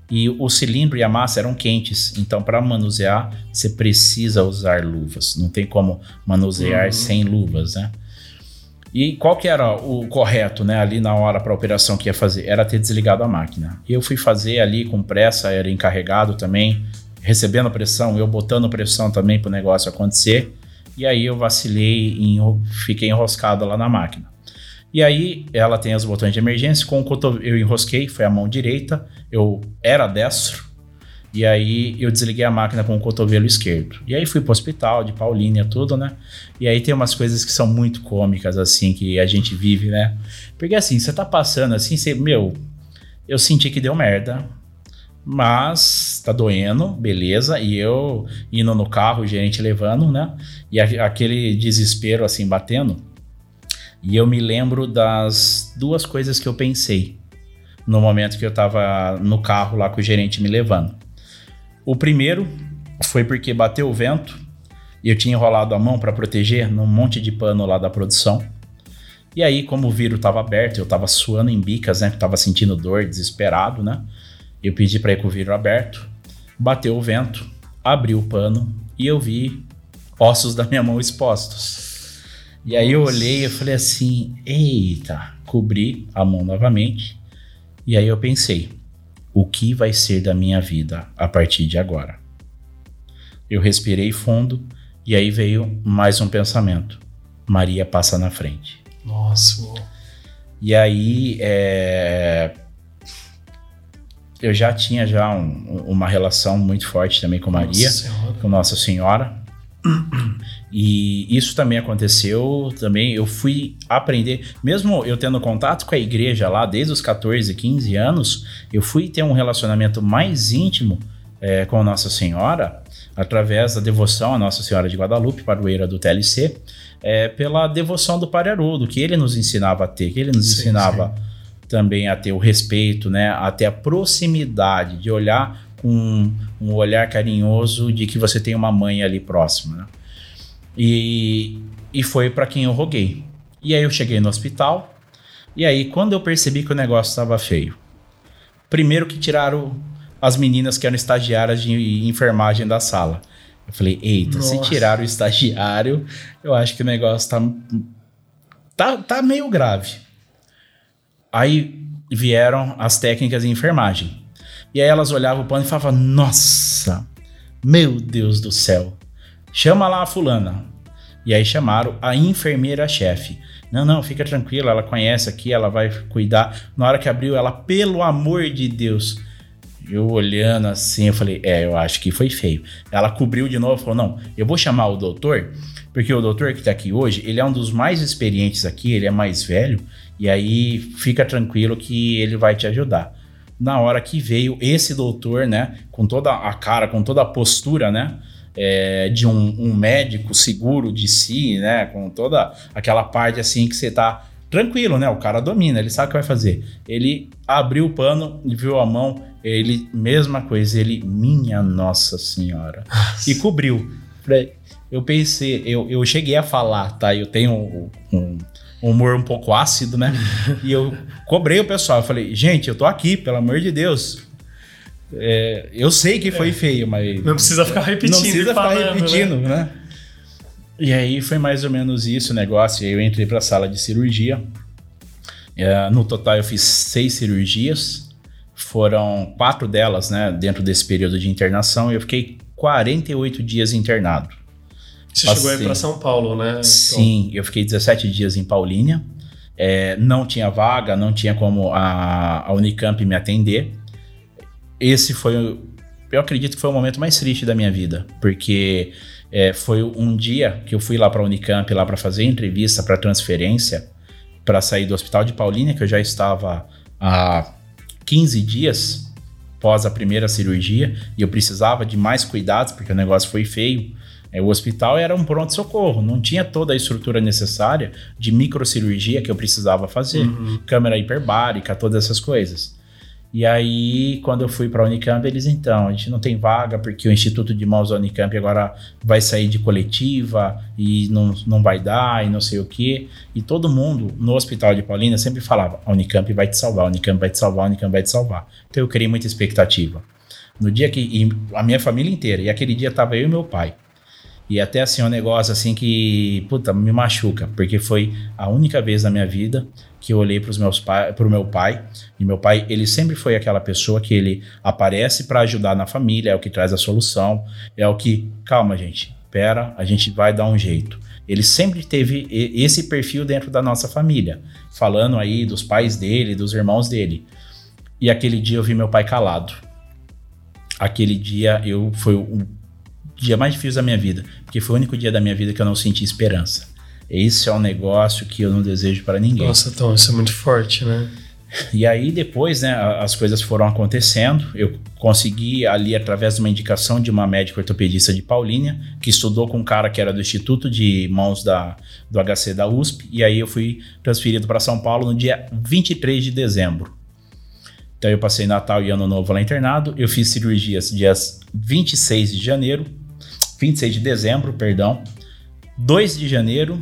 e o cilindro e a massa eram quentes. Então, para manusear, você precisa usar luvas. Não tem como manusear uhum. sem luvas, né? E qual que era o correto, né, ali na hora para a operação que ia fazer? Era ter desligado a máquina. Eu fui fazer ali com pressa, era encarregado também, recebendo pressão, eu botando pressão também para o negócio acontecer. E aí eu vacilei e fiquei enroscado lá na máquina. E aí ela tem os botões de emergência, com o cotovelo eu enrosquei, foi a mão direita, eu era destro, e aí eu desliguei a máquina com o cotovelo esquerdo. E aí fui pro hospital de Paulínia, tudo, né? E aí tem umas coisas que são muito cômicas, assim, que a gente vive, né? Porque assim, você tá passando assim, você, meu, eu senti que deu merda, mas tá doendo, beleza. E eu indo no carro, o gerente levando, né? E aquele desespero assim batendo. E eu me lembro das duas coisas que eu pensei no momento que eu tava no carro lá com o gerente me levando. O primeiro foi porque bateu o vento e eu tinha enrolado a mão para proteger num monte de pano lá da produção. E aí, como o vidro estava aberto, eu estava suando em bicas, né? Tava sentindo dor, desesperado, né? Eu pedi para ir com o vidro aberto. Bateu o vento, abri o pano e eu vi ossos da minha mão expostos. E aí eu olhei e falei assim: "Eita!" Cobri a mão novamente. E aí eu pensei: o que vai ser da minha vida a partir de agora? Eu respirei fundo e aí veio mais um pensamento. Maria passa na frente. Nossa. E aí é... eu já tinha já um, uma relação muito forte também com Maria, Nossa com Nossa Senhora. E isso também aconteceu, também eu fui aprender, mesmo eu tendo contato com a igreja lá desde os 14, 15 anos, eu fui ter um relacionamento mais íntimo é, com Nossa Senhora através da devoção a Nossa Senhora de Guadalupe, padroeira do TLC, é, pela devoção do Padre Haroldo, que ele nos ensinava a ter, que ele nos sim, ensinava sim. Também a ter o respeito, né, a ter a proximidade, de olhar com um olhar carinhoso de que você tem uma mãe ali próxima, né? E, e foi para quem eu roguei. E aí eu cheguei no hospital. E aí, quando eu percebi que o negócio estava feio, primeiro que tiraram as meninas que eram estagiárias de enfermagem da sala. Eu falei, eita, Nossa. se tiraram o estagiário, eu acho que o negócio tá, tá, tá meio grave. Aí vieram as técnicas de enfermagem. E aí elas olhavam o pano e falavam, nossa, meu Deus do céu, chama lá a fulana. E aí chamaram a enfermeira-chefe. Não, não, fica tranquila, ela conhece aqui, ela vai cuidar. Na hora que abriu, ela, pelo amor de Deus. Eu olhando assim, eu falei, é, eu acho que foi feio. Ela cobriu de novo, falou, não, eu vou chamar o doutor, porque o doutor que tá aqui hoje, ele é um dos mais experientes aqui, ele é mais velho, e aí fica tranquilo que ele vai te ajudar. Na hora que veio esse doutor, né, com toda a cara, com toda a postura, né, é, de um, um, médico seguro de si, né? Com toda aquela parte assim que você tá tranquilo, né? O cara domina, ele sabe o que vai fazer. Ele abriu o pano, viu a mão, ele, mesma coisa, ele, minha Nossa Senhora, e cobriu. eu pensei, eu, eu cheguei a falar, tá? Eu tenho um, um humor um pouco ácido, né? *laughs* e eu cobrei o pessoal. Eu falei, gente, eu tô aqui, pelo amor de Deus. É, eu sei que foi é. feio, mas. Não precisa ficar repetindo. Não precisa ficar falando, repetindo, né? né? E aí foi mais ou menos isso o negócio. Eu entrei para a sala de cirurgia. É, no total eu fiz seis cirurgias. Foram quatro delas, né, dentro desse período de internação. Eu fiquei 48 dias internado. Você Passei... chegou aí para São Paulo, né? Então... Sim, eu fiquei 17 dias em Paulínia. É, não tinha vaga, não tinha como a, a Unicamp me atender. Esse foi, eu acredito que foi o momento mais triste da minha vida, porque é, foi um dia que eu fui lá para a Unicamp lá para fazer entrevista para transferência para sair do hospital de Paulínia, que eu já estava há 15 dias pós a primeira cirurgia e eu precisava de mais cuidados porque o negócio foi feio. É, o hospital era um pronto-socorro, não tinha toda a estrutura necessária de microcirurgia que eu precisava fazer, uhum. câmera hiperbárica, todas essas coisas. E aí, quando eu fui para a Unicamp, eles então, a gente não tem vaga porque o Instituto de Mãos da Unicamp agora vai sair de coletiva e não, não vai dar e não sei o quê. E todo mundo no Hospital de Paulina sempre falava: a Unicamp vai te salvar, a Unicamp vai te salvar, a Unicamp vai te salvar. Então eu criei muita expectativa. No dia que. a minha família inteira, e aquele dia tava eu e meu pai. E até assim, um negócio assim que, puta, me machuca, porque foi a única vez na minha vida que eu olhei para meus pro meu pai, e meu pai, ele sempre foi aquela pessoa que ele aparece para ajudar na família, é o que traz a solução, é o que, calma, gente, pera, a gente vai dar um jeito. Ele sempre teve esse perfil dentro da nossa família, falando aí dos pais dele, dos irmãos dele. E aquele dia eu vi meu pai calado. Aquele dia eu foi o dia mais difícil da minha vida, porque foi o único dia da minha vida que eu não senti esperança. Esse é um negócio que eu não desejo para ninguém. Nossa, então isso é muito forte, né? E aí depois, né, as coisas foram acontecendo. Eu consegui ali através de uma indicação de uma médica ortopedista de Paulínia, que estudou com um cara que era do Instituto de Mãos da, do HC da USP, e aí eu fui transferido para São Paulo no dia 23 de dezembro. Então eu passei Natal e Ano Novo lá internado. Eu fiz cirurgias dias 26 de janeiro, 26 de dezembro, perdão, 2 de janeiro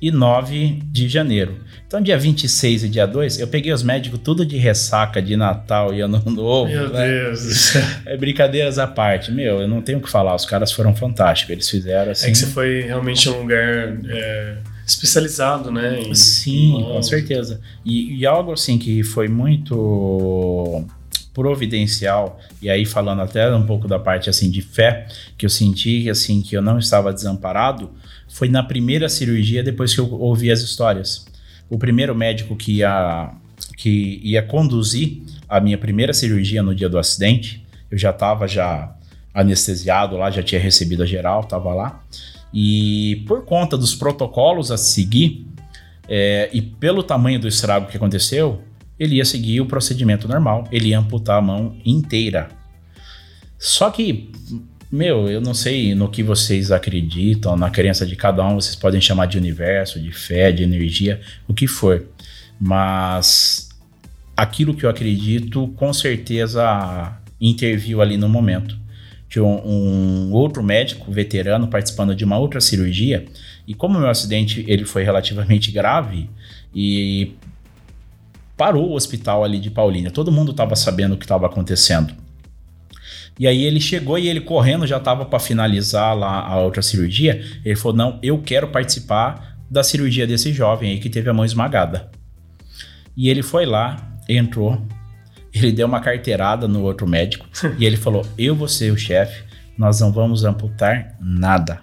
e 9 de janeiro. Então, dia 26 e dia 2, eu peguei os médicos tudo de ressaca de Natal e Ano *laughs* Novo. Meu né? Deus. É brincadeiras à parte. Meu, eu não tenho o que falar. Os caras foram fantásticos. Eles fizeram assim. É que você foi realmente um lugar é, especializado, né? Em... Sim, com certeza. E, e algo assim que foi muito providencial e aí falando até um pouco da parte assim de fé que eu senti assim que eu não estava desamparado foi na primeira cirurgia depois que eu ouvi as histórias. O primeiro médico que ia que ia conduzir a minha primeira cirurgia no dia do acidente eu já estava já anestesiado lá já tinha recebido a geral estava lá. E por conta dos protocolos a seguir é, e pelo tamanho do estrago que aconteceu ele ia seguir o procedimento normal, ele ia amputar a mão inteira. Só que, meu, eu não sei no que vocês acreditam, na crença de cada um, vocês podem chamar de universo, de fé, de energia, o que for. Mas aquilo que eu acredito, com certeza interviu ali no momento. Tinha um, um, outro médico veterano participando de uma outra cirurgia e como o meu acidente ele foi relativamente grave e parou o hospital ali de Paulínia. Todo mundo estava sabendo o que estava acontecendo. E aí ele chegou e ele correndo já estava para finalizar lá a outra cirurgia. Ele falou: "Não, eu quero participar da cirurgia desse jovem aí que teve a mão esmagada". E ele foi lá, entrou, ele deu uma carteirada no outro médico *laughs* e ele falou: "Eu vou ser o chefe, nós não vamos amputar nada.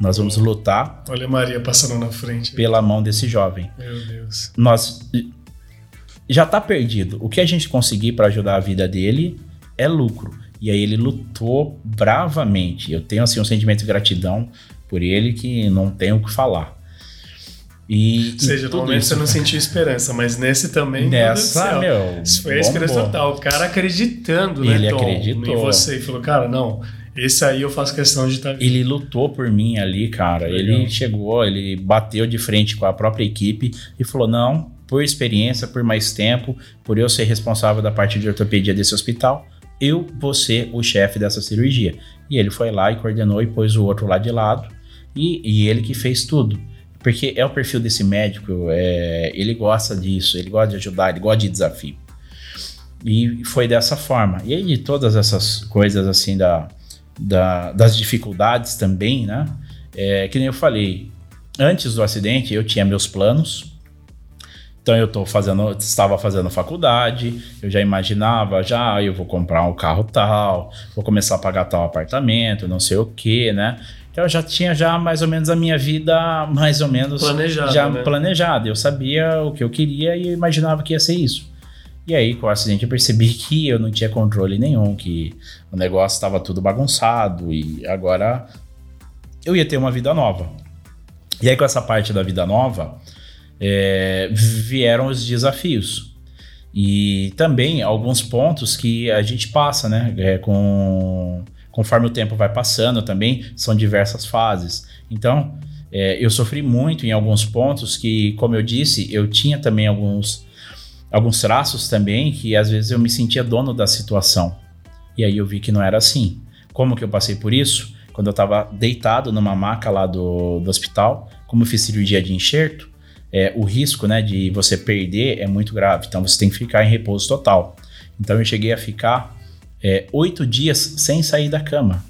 Nós vamos lutar. Olha a Maria passando na frente. Pela mão desse jovem. Meu Deus. Nós já tá perdido. O que a gente conseguir para ajudar a vida dele é lucro. E aí ele lutou bravamente. Eu tenho assim um sentimento de gratidão por ele que não tenho o que falar. E, Ou seja, no momento isso, você não sentiu esperança, mas nesse também. Nessa, meu. Isso foi a esperança total. O cara acreditando, né, ele acreditou. em você e falou, cara, não. Esse aí eu faço questão de estar. Tá ele lutou por mim ali, cara. Legal. Ele chegou, ele bateu de frente com a própria equipe e falou: não, por experiência, por mais tempo, por eu ser responsável da parte de ortopedia desse hospital, eu vou ser o chefe dessa cirurgia. E ele foi lá e coordenou e pôs o outro lá de lado. E, e ele que fez tudo. Porque é o perfil desse médico, é, ele gosta disso, ele gosta de ajudar, ele gosta de desafio. E foi dessa forma. E aí, de todas essas coisas assim, da, da das dificuldades também, né? É, que nem eu falei, antes do acidente eu tinha meus planos. Então eu tô fazendo, estava fazendo faculdade, eu já imaginava, já ah, eu vou comprar um carro tal, vou começar a pagar tal apartamento, não sei o que, né? Então eu já tinha já mais ou menos a minha vida mais ou menos planejada, já né? planejada. Eu sabia o que eu queria e eu imaginava que ia ser isso. E aí, com o acidente, eu percebi *laughs* que eu não tinha controle nenhum, que o negócio estava tudo bagunçado e agora eu ia ter uma vida nova. E aí, com essa parte da vida nova, é, vieram os desafios. E também alguns pontos que a gente passa, né? É, com, conforme o tempo vai passando também, são diversas fases. Então, é, eu sofri muito em alguns pontos que, como eu disse, eu tinha também alguns, alguns traços também que às vezes eu me sentia dono da situação. E aí eu vi que não era assim. Como que eu passei por isso? quando eu estava deitado numa maca lá do, do hospital, como eu fiz cirurgia de enxerto, é, o risco né, de você perder é muito grave, então você tem que ficar em repouso total. Então eu cheguei a ficar é, oito dias sem sair da cama.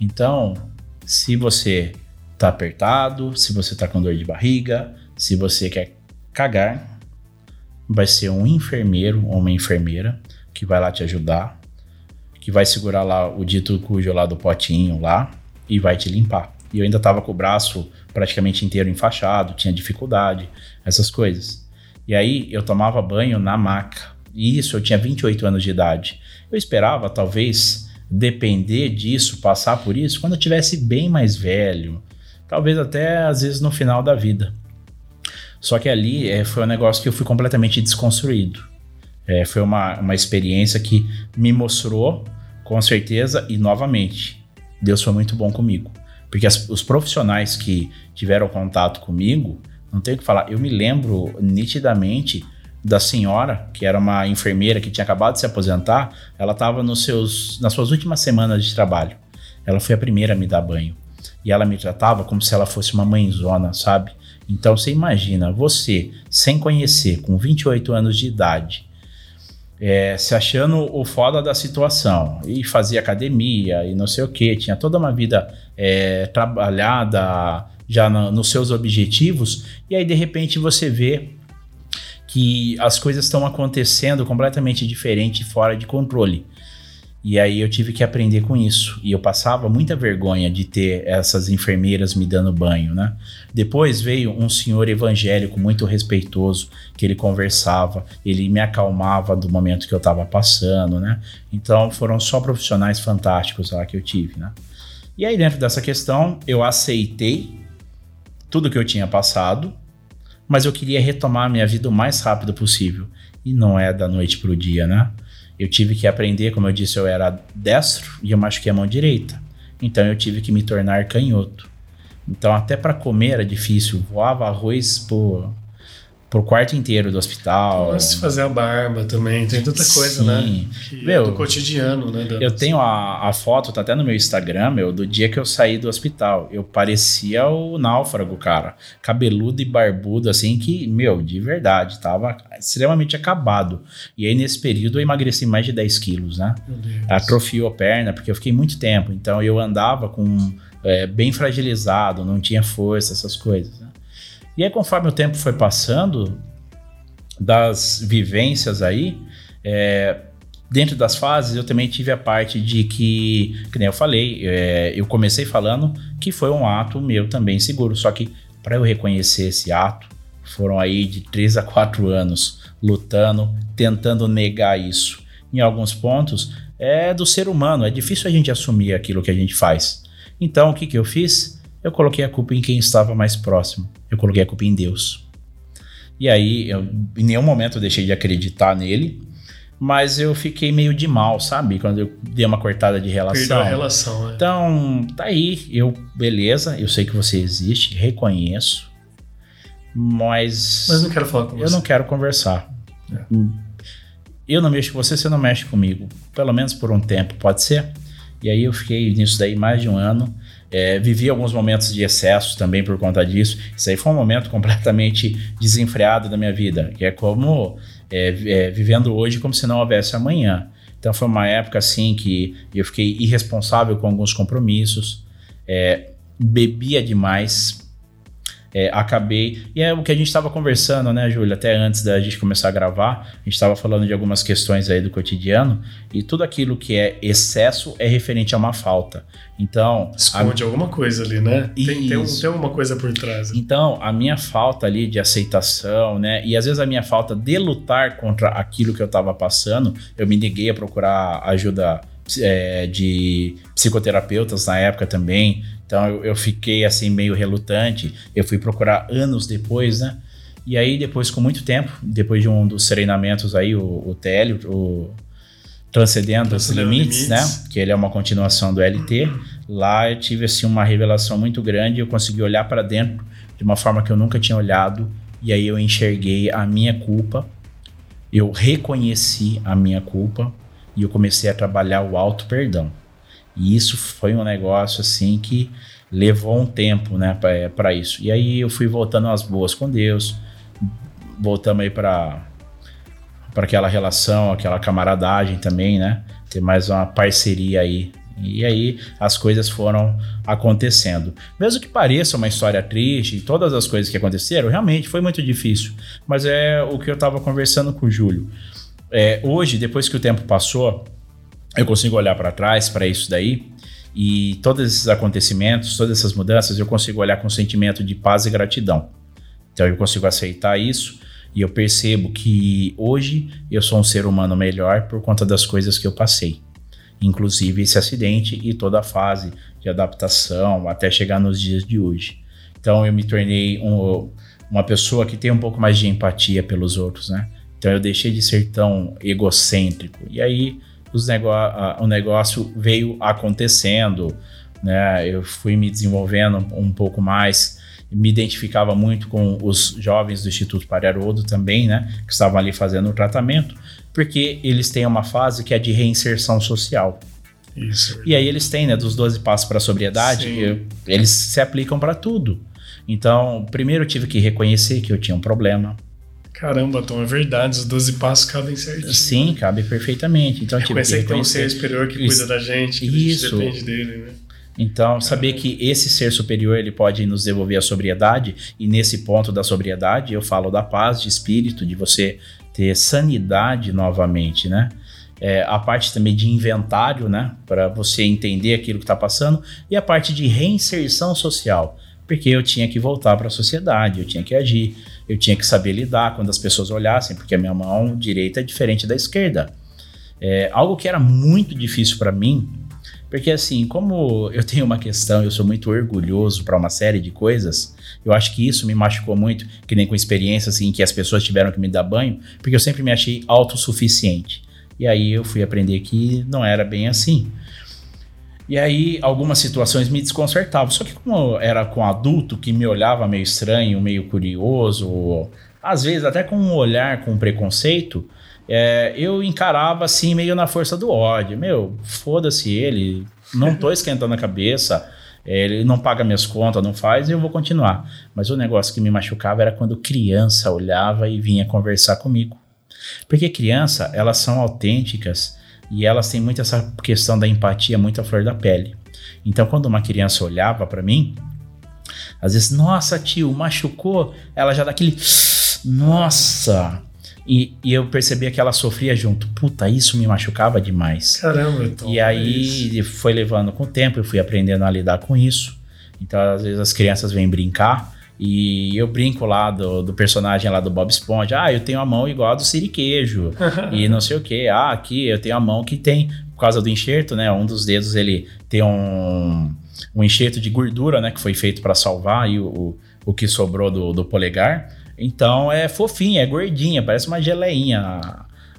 Então, se você está apertado, se você está com dor de barriga, se você quer cagar, vai ser um enfermeiro ou uma enfermeira que vai lá te ajudar que vai segurar lá o dito cujo lá do potinho lá e vai te limpar. E eu ainda tava com o braço praticamente inteiro enfaixado, tinha dificuldade, essas coisas. E aí eu tomava banho na maca. E isso eu tinha 28 anos de idade. Eu esperava talvez depender disso, passar por isso quando eu tivesse bem mais velho, talvez até às vezes no final da vida. Só que ali é, foi um negócio que eu fui completamente desconstruído. É, foi uma, uma experiência que me mostrou, com certeza, e novamente, Deus foi muito bom comigo. Porque as, os profissionais que tiveram contato comigo, não tenho o que falar, eu me lembro nitidamente da senhora, que era uma enfermeira que tinha acabado de se aposentar, ela estava nos seus, nas suas últimas semanas de trabalho. Ela foi a primeira a me dar banho. E ela me tratava como se ela fosse uma mãezona, sabe? Então você imagina, você, sem conhecer, com 28 anos de idade, é, se achando o foda da situação. E fazia academia e não sei o que, tinha toda uma vida é, trabalhada já no, nos seus objetivos, e aí de repente você vê que as coisas estão acontecendo completamente diferente, fora de controle. E aí eu tive que aprender com isso. E eu passava muita vergonha de ter essas enfermeiras me dando banho, né? Depois veio um senhor evangélico muito respeitoso, que ele conversava, ele me acalmava do momento que eu estava passando, né? Então foram só profissionais fantásticos lá que eu tive, né? E aí dentro dessa questão, eu aceitei tudo que eu tinha passado, mas eu queria retomar a minha vida o mais rápido possível. E não é da noite para o dia, né? Eu tive que aprender, como eu disse, eu era destro e eu machuquei a mão direita. Então eu tive que me tornar canhoto. Então até para comer era difícil. Voava arroz por pro quarto inteiro do hospital. Nossa, fazer a barba também, tem tanta coisa, né? Sim. Que Meu, é do cotidiano, né? Eu tenho a, a foto, tá até no meu Instagram, meu, do dia que eu saí do hospital. Eu parecia o náufrago, cara. Cabeludo e barbudo, assim, que, meu, de verdade, tava extremamente acabado. E aí, nesse período, eu emagreci mais de 10 quilos, né? Meu Deus. Atrofiou a perna, porque eu fiquei muito tempo. Então, eu andava com é, bem fragilizado, não tinha força, essas coisas? E aí, conforme o tempo foi passando, das vivências aí, é, dentro das fases, eu também tive a parte de que, que nem eu falei, é, eu comecei falando que foi um ato meu também seguro, só que para eu reconhecer esse ato, foram aí de 3 a 4 anos lutando, tentando negar isso. Em alguns pontos, é do ser humano, é difícil a gente assumir aquilo que a gente faz. Então, o que, que eu fiz? Eu coloquei a culpa em quem estava mais próximo. Eu coloquei a culpa em Deus. E aí, eu, em nenhum momento eu deixei de acreditar nele, mas eu fiquei meio de mal, sabe? Quando eu dei uma cortada de Perdeu relação. a relação, né? Então, tá aí. Eu, beleza, eu sei que você existe, reconheço, mas, Mas não quero falar com eu você. não quero conversar. Eu não mexo com você, você não mexe comigo. Pelo menos por um tempo, pode ser? E aí eu fiquei nisso daí mais de um ano. É, vivi alguns momentos de excesso também por conta disso. Isso aí foi um momento completamente *laughs* desenfreado da minha vida, que é como é, é, vivendo hoje como se não houvesse amanhã. Então foi uma época assim que eu fiquei irresponsável com alguns compromissos, é, bebia demais, é, acabei. E é o que a gente estava conversando, né, Júlia? Até antes da gente começar a gravar, a gente estava falando de algumas questões aí do cotidiano e tudo aquilo que é excesso é referente a uma falta. Então. Esconde a... alguma coisa ali, né? Tem, tem, um, tem alguma coisa por trás. Então, a minha falta ali de aceitação, né? E às vezes a minha falta de lutar contra aquilo que eu estava passando, eu me neguei a procurar ajuda é, de psicoterapeutas na época também. Então eu, eu, fiquei assim meio relutante. Eu fui procurar anos depois, né? E aí depois com muito tempo, depois de um dos treinamentos aí, o, o TL, o Transcendendo os limites, limites, né? Que ele é uma continuação do LT. Lá eu tive assim uma revelação muito grande. Eu consegui olhar para dentro de uma forma que eu nunca tinha olhado. E aí eu enxerguei a minha culpa. Eu reconheci a minha culpa e eu comecei a trabalhar o auto perdão. E isso foi um negócio assim que levou um tempo, né, para isso. E aí eu fui voltando às boas com Deus, voltamos aí para para aquela relação, aquela camaradagem também, né? Ter mais uma parceria aí. E aí as coisas foram acontecendo. Mesmo que pareça uma história triste, todas as coisas que aconteceram, realmente foi muito difícil. Mas é o que eu estava conversando com o Júlio. É, hoje, depois que o tempo passou, eu consigo olhar para trás para isso daí e todos esses acontecimentos, todas essas mudanças, eu consigo olhar com um sentimento de paz e gratidão. Então eu consigo aceitar isso e eu percebo que hoje eu sou um ser humano melhor por conta das coisas que eu passei. Inclusive esse acidente e toda a fase de adaptação até chegar nos dias de hoje. Então eu me tornei um, uma pessoa que tem um pouco mais de empatia pelos outros, né? Então eu deixei de ser tão egocêntrico. E aí os o negócio veio acontecendo, né? Eu fui me desenvolvendo um pouco mais, me identificava muito com os jovens do Instituto Pararodo também, né? Que estavam ali fazendo o tratamento, porque eles têm uma fase que é de reinserção social. Isso. E aí eles têm, né, dos 12 passos para a sobriedade, eu, eles se aplicam para tudo. Então, primeiro eu tive que reconhecer que eu tinha um problema. Caramba, Tom, é verdade, os 12 passos cabem certinho. Sim, cabe perfeitamente. Então, tipo, que tem um ser superior que cuida da gente, que Isso. depende dele, né? Então, saber que esse ser superior ele pode nos devolver a sobriedade, e nesse ponto da sobriedade eu falo da paz de espírito, de você ter sanidade novamente, né? É, a parte também de inventário, né? Para você entender aquilo que está passando, e a parte de reinserção social, porque eu tinha que voltar para a sociedade, eu tinha que agir eu tinha que saber lidar quando as pessoas olhassem, porque a minha mão direita é diferente da esquerda. É, algo que era muito difícil para mim, porque assim, como eu tenho uma questão, eu sou muito orgulhoso para uma série de coisas, eu acho que isso me machucou muito, que nem com experiência assim, que as pessoas tiveram que me dar banho, porque eu sempre me achei autossuficiente. E aí eu fui aprender que não era bem assim. E aí algumas situações me desconcertavam. Só que como era com adulto que me olhava meio estranho, meio curioso, às vezes até com um olhar com preconceito, é, eu encarava assim meio na força do ódio. Meu, foda-se ele, não tô esquentando a cabeça. É, ele não paga minhas contas, não faz, e eu vou continuar. Mas o negócio que me machucava era quando criança olhava e vinha conversar comigo. Porque criança, elas são autênticas e elas têm muito essa questão da empatia muito à flor da pele. Então, quando uma criança olhava para mim, às vezes, nossa, tio, machucou, ela já dá aquele, nossa. E, e, eu percebia que ela sofria junto. Puta, isso me machucava demais. Caramba, então. E aí é foi levando com o tempo, eu fui aprendendo a lidar com isso. Então, às vezes, as crianças vêm brincar e eu brinco lá do, do, personagem lá do Bob Esponja. Ah, eu tenho a mão igual a do Siriquejo. *laughs* e não sei o que. Ah, aqui eu tenho a mão que tem, por causa do enxerto, né? Um dos dedos ele tem um, um enxerto de gordura, né? Que foi feito para salvar e o, o, o, que sobrou do, do polegar. Então é fofinha, é gordinha, parece uma geleinha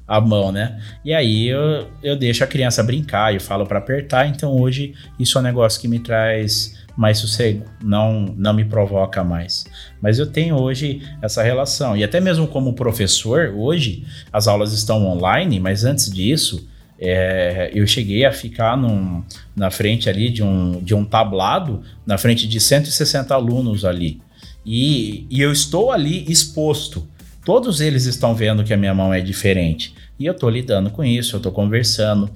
a, mão, né? E aí eu, eu deixo a criança brincar, eu falo para apertar. Então hoje isso é um negócio que me traz mais sossego, não, não me provoca mais. Mas eu tenho hoje essa relação. E até mesmo como professor, hoje as aulas estão online, mas antes disso, É, eu cheguei a ficar num, na frente ali de um, de um tablado, na frente de 160 alunos ali. E, e eu estou ali exposto. Todos eles estão vendo que a minha mão é diferente. E eu estou lidando com isso, eu estou conversando.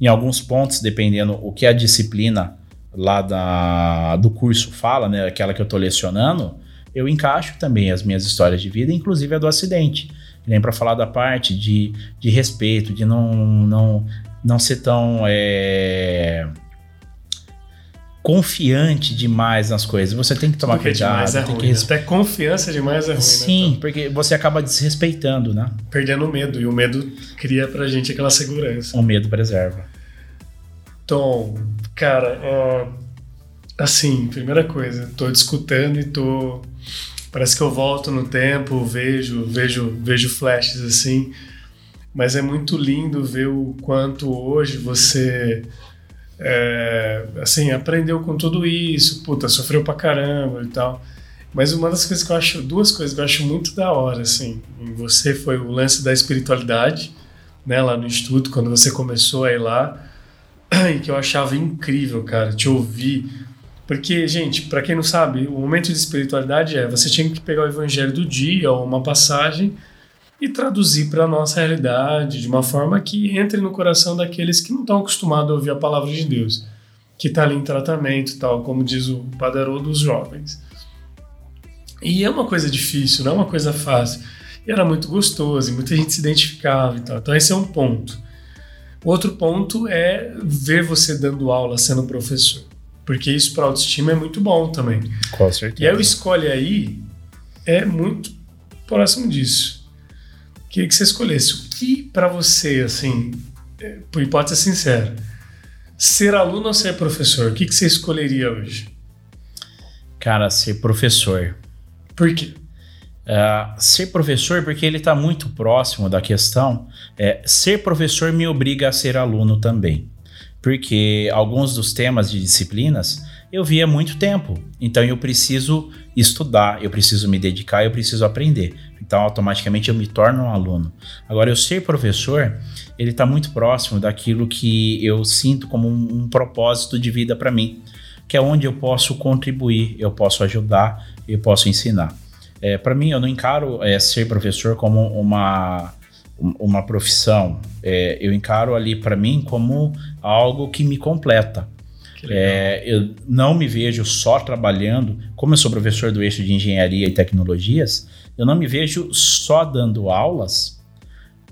Em alguns pontos, dependendo o que a disciplina lá da, do curso fala, né, aquela que eu estou lecionando, eu encaixo também as minhas histórias de vida, inclusive a do acidente. Nem para falar da parte de, de respeito, de não, não, não ser tão é, confiante demais nas coisas. Você tem que tomar Porque cuidado. É tem ruim, que... Né? Até confiança demais é ruim. Né, Sim, né? porque você acaba desrespeitando, né? Perdendo o medo. E o medo cria pra gente aquela segurança. O medo preserva. Tom, cara, é, assim, primeira coisa, tô discutindo e tô. Parece que eu volto no tempo, vejo, vejo, vejo flashes assim. Mas é muito lindo ver o quanto hoje você é, assim, aprendeu com tudo isso, puta, sofreu pra caramba e tal. Mas uma das coisas que eu acho, duas coisas que eu acho muito da hora, assim, em você foi o lance da espiritualidade, né, lá no instituto, quando você começou a ir lá, *clears throat* e que eu achava incrível, cara, te ouvir. Porque, gente, para quem não sabe, o momento de espiritualidade é você tinha que pegar o evangelho do dia ou uma passagem e traduzir para a nossa realidade de uma forma que entre no coração daqueles que não estão acostumados a ouvir a palavra de Deus, que está ali em tratamento, tal, como diz o Padarô dos jovens. E é uma coisa difícil, não é uma coisa fácil. E era muito gostoso, e muita gente se identificava e tal. Então esse é um ponto. Outro ponto é ver você dando aula sendo professor. Porque isso para autoestima é muito bom também. Com certeza. E aí o Escolhe Aí é muito próximo disso queria que você escolhesse o que para você, assim, é, por hipótese sincera, ser aluno ou ser professor, o que, que você escolheria hoje? Cara, ser professor. Por quê? Uh, ser professor, porque ele está muito próximo da questão. É, ser professor me obriga a ser aluno também. Porque alguns dos temas de disciplinas eu vi há muito tempo. Então eu preciso estudar, eu preciso me dedicar, eu preciso aprender. Então automaticamente eu me torno um aluno. Agora eu ser professor, ele está muito próximo daquilo que eu sinto como um, um propósito de vida para mim, que é onde eu posso contribuir, eu posso ajudar, eu posso ensinar. É, para mim eu não encaro é, ser professor como uma uma profissão. É, eu encaro ali para mim como algo que me completa. É, eu não me vejo só trabalhando, como eu sou professor do eixo de engenharia e tecnologias, eu não me vejo só dando aulas,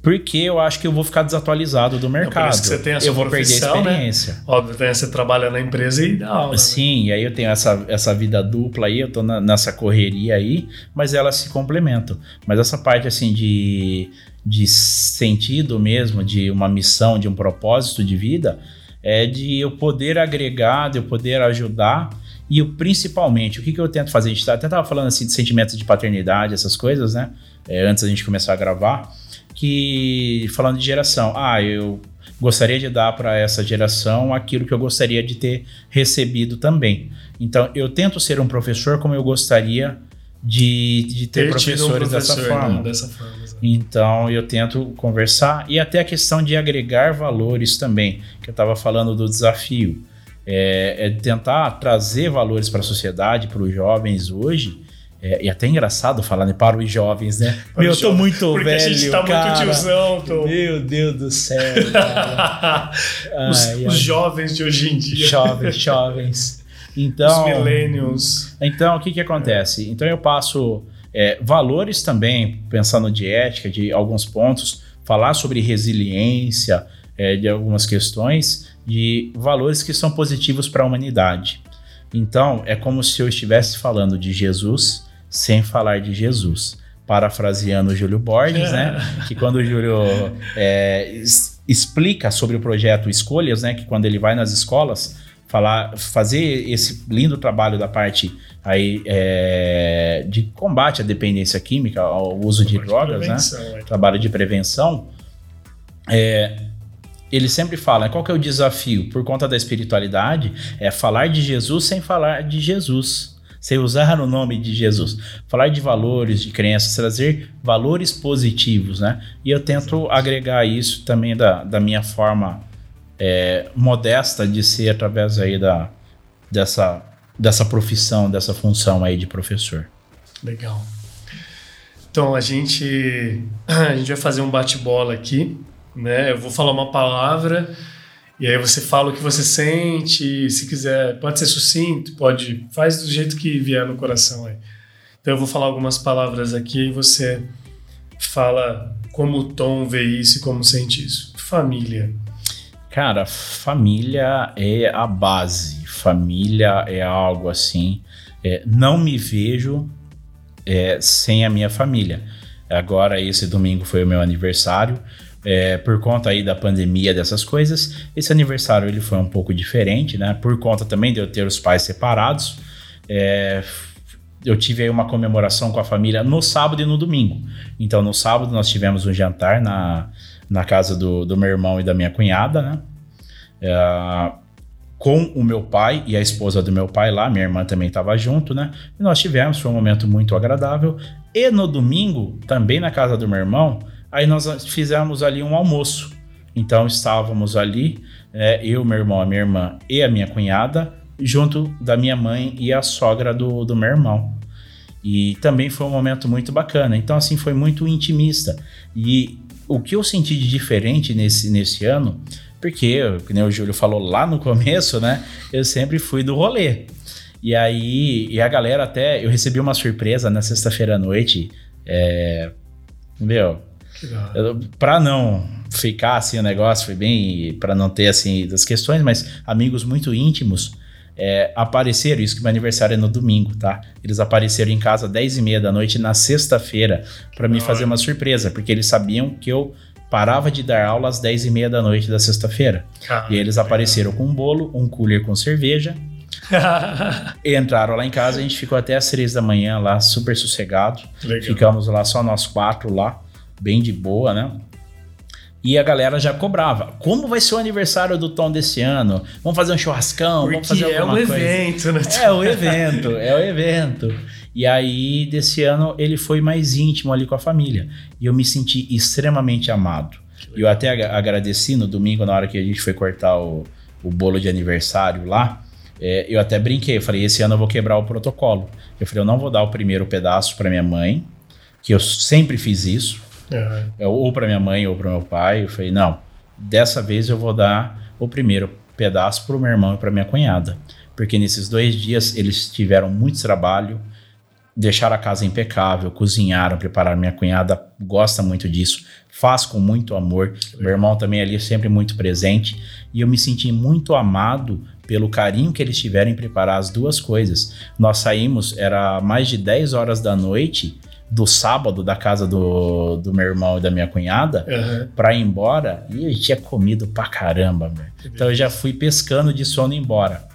porque eu acho que eu vou ficar desatualizado do mercado. Não, você tem a sua eu vou perder a né? experiência. Né? Óbvio, você trabalha na empresa e dá aula. Né? Sim, né? e aí eu tenho essa, essa vida dupla aí, eu tô na, nessa correria aí, mas elas se complementam. Mas essa parte assim de, de sentido mesmo, de uma missão, de um propósito de vida, é de eu poder agregar, de eu poder ajudar. E eu, principalmente, o que, que eu tento fazer? A gente tá, até estava falando assim de sentimentos de paternidade, essas coisas, né? É, antes da gente começar a gravar. Que falando de geração, ah, eu gostaria de dar para essa geração aquilo que eu gostaria de ter recebido também. Então, eu tento ser um professor como eu gostaria de, de ter, ter professores um professor, dessa forma. Não, dessa forma então eu tento conversar e até a questão de agregar valores também, que eu estava falando do desafio. É, é tentar trazer valores para a sociedade, para os jovens hoje. É, e até engraçado falar né, para os jovens, né? Para Meu, eu tô muito Porque velho. A gente tá cara. muito tiozão, tô... Meu Deus do céu. *laughs* os, ai, os jovens de hoje em dia. Jovens, jovens. Então, os millennials. Então, o que que acontece? Então eu passo é, valores também, pensando de ética, de alguns pontos, falar sobre resiliência, é, de algumas questões, de valores que são positivos para a humanidade. Então, é como se eu estivesse falando de Jesus sem falar de Jesus. Parafraseando o Júlio Borges, né? *laughs* Que quando o Júlio é, explica sobre o projeto Escolhas, né? Que quando ele vai nas escolas, falar, fazer esse lindo trabalho da parte aí é, de combate à dependência química, ao uso de drogas, né? É. Trabalho de prevenção. É, ele sempre fala, qual que é o desafio? Por conta da espiritualidade, é falar de Jesus sem falar de Jesus. Você usar o nome de Jesus. Falar de valores, de crenças, trazer valores positivos, né? E eu tento agregar isso também da, da minha forma é, modesta de ser através aí da, dessa, dessa profissão, dessa função aí de professor. Legal. Então a gente *clears throat* a gente vai fazer um bate-bola aqui, né? Eu vou falar uma palavra e aí você fala o que você sente, se quiser, pode ser sucinto, pode, faz do jeito que vier no coração aí. Então eu vou falar algumas palavras aqui e você fala como o Tom vê isso e como sente isso. Família. Cara, família é a base. Família é algo assim. É, não me vejo é, sem a minha família. Agora, esse domingo foi o meu aniversário é, por conta aí da pandemia, dessas coisas. Esse aniversário ele foi um pouco diferente, né? Por conta também de eu ter os pais separados. É, eu tive aí uma comemoração com a família no sábado e no domingo. Então, no sábado nós tivemos um jantar na, na casa do, do meu irmão e da minha cunhada, né? É, com o meu pai e a esposa do meu pai lá, minha irmã também estava junto, né? E nós tivemos, foi um momento muito agradável. E no domingo, também na casa do meu irmão, Aí nós fizemos ali um almoço. Então estávamos ali, é, eu, meu irmão, a minha irmã e a minha cunhada, junto da minha mãe e a sogra do, do meu irmão. E também foi um momento muito bacana. Então, assim, foi muito intimista. E o que eu senti de diferente nesse, nesse ano, porque, como o Júlio falou lá no começo, né? Eu sempre fui do rolê. E aí, e a galera até, eu recebi uma surpresa na sexta-feira à noite. É, meu, para não ficar assim o negócio, foi bem para não ter assim das questões, mas amigos muito íntimos é, apareceram, isso que meu aniversário é no domingo, tá? Eles apareceram em casa às 10 e meia da noite na sexta-feira para me fazer uma surpresa, porque eles sabiam que eu parava de dar aula às 10 e meia da noite da sexta-feira. E eles apareceram com um bolo, um cooler com cerveja. *laughs* entraram lá em casa, a gente ficou até às 3 da manhã lá, super sossegado. Legal. Ficamos lá só nós quatro lá bem de boa, né? E a galera já cobrava. Como vai ser o aniversário do Tom desse ano? Vamos fazer um churrascão? Porque vamos fazer é alguma é o coisa. evento, né? É o evento, é o evento. E aí, desse ano, ele foi mais íntimo ali com a família. E eu me senti extremamente amado. E eu até agradeci no domingo, na hora que a gente foi cortar o, o bolo de aniversário lá. É, eu até brinquei, eu falei, esse ano eu vou quebrar o protocolo. Eu falei, eu não vou dar o primeiro pedaço para minha mãe, que eu sempre fiz isso Uhum. Ou para minha mãe ou para meu pai. Eu falei, não, dessa vez eu vou dar o primeiro pedaço para o meu irmão e para minha cunhada. Porque nesses dois dias eles tiveram muito trabalho, deixaram a casa impecável, cozinharam, prepararam. Minha cunhada gosta muito disso, faz com muito amor. Meu irmão também ali sempre muito presente. E eu me senti muito amado pelo carinho que eles tiveram em preparar as duas coisas. Nós saímos, era mais de 10 horas da noite do sábado da casa do, do meu irmão e da minha cunhada uhum. pra ir embora e eu tinha comido pra caramba, Então eu já fui pescando de sono embora.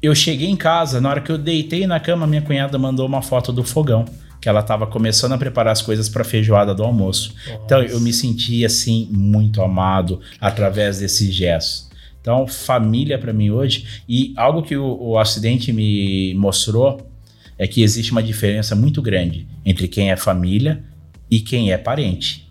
Eu cheguei em casa, na hora que eu deitei na cama, minha cunhada mandou uma foto do fogão, que ela tava começando a preparar as coisas para feijoada do almoço. Nossa. Então eu me senti assim muito amado através desses gestos. Então, família para mim hoje e algo que o, o acidente me mostrou é que existe uma diferença muito grande entre quem é família e quem é parente.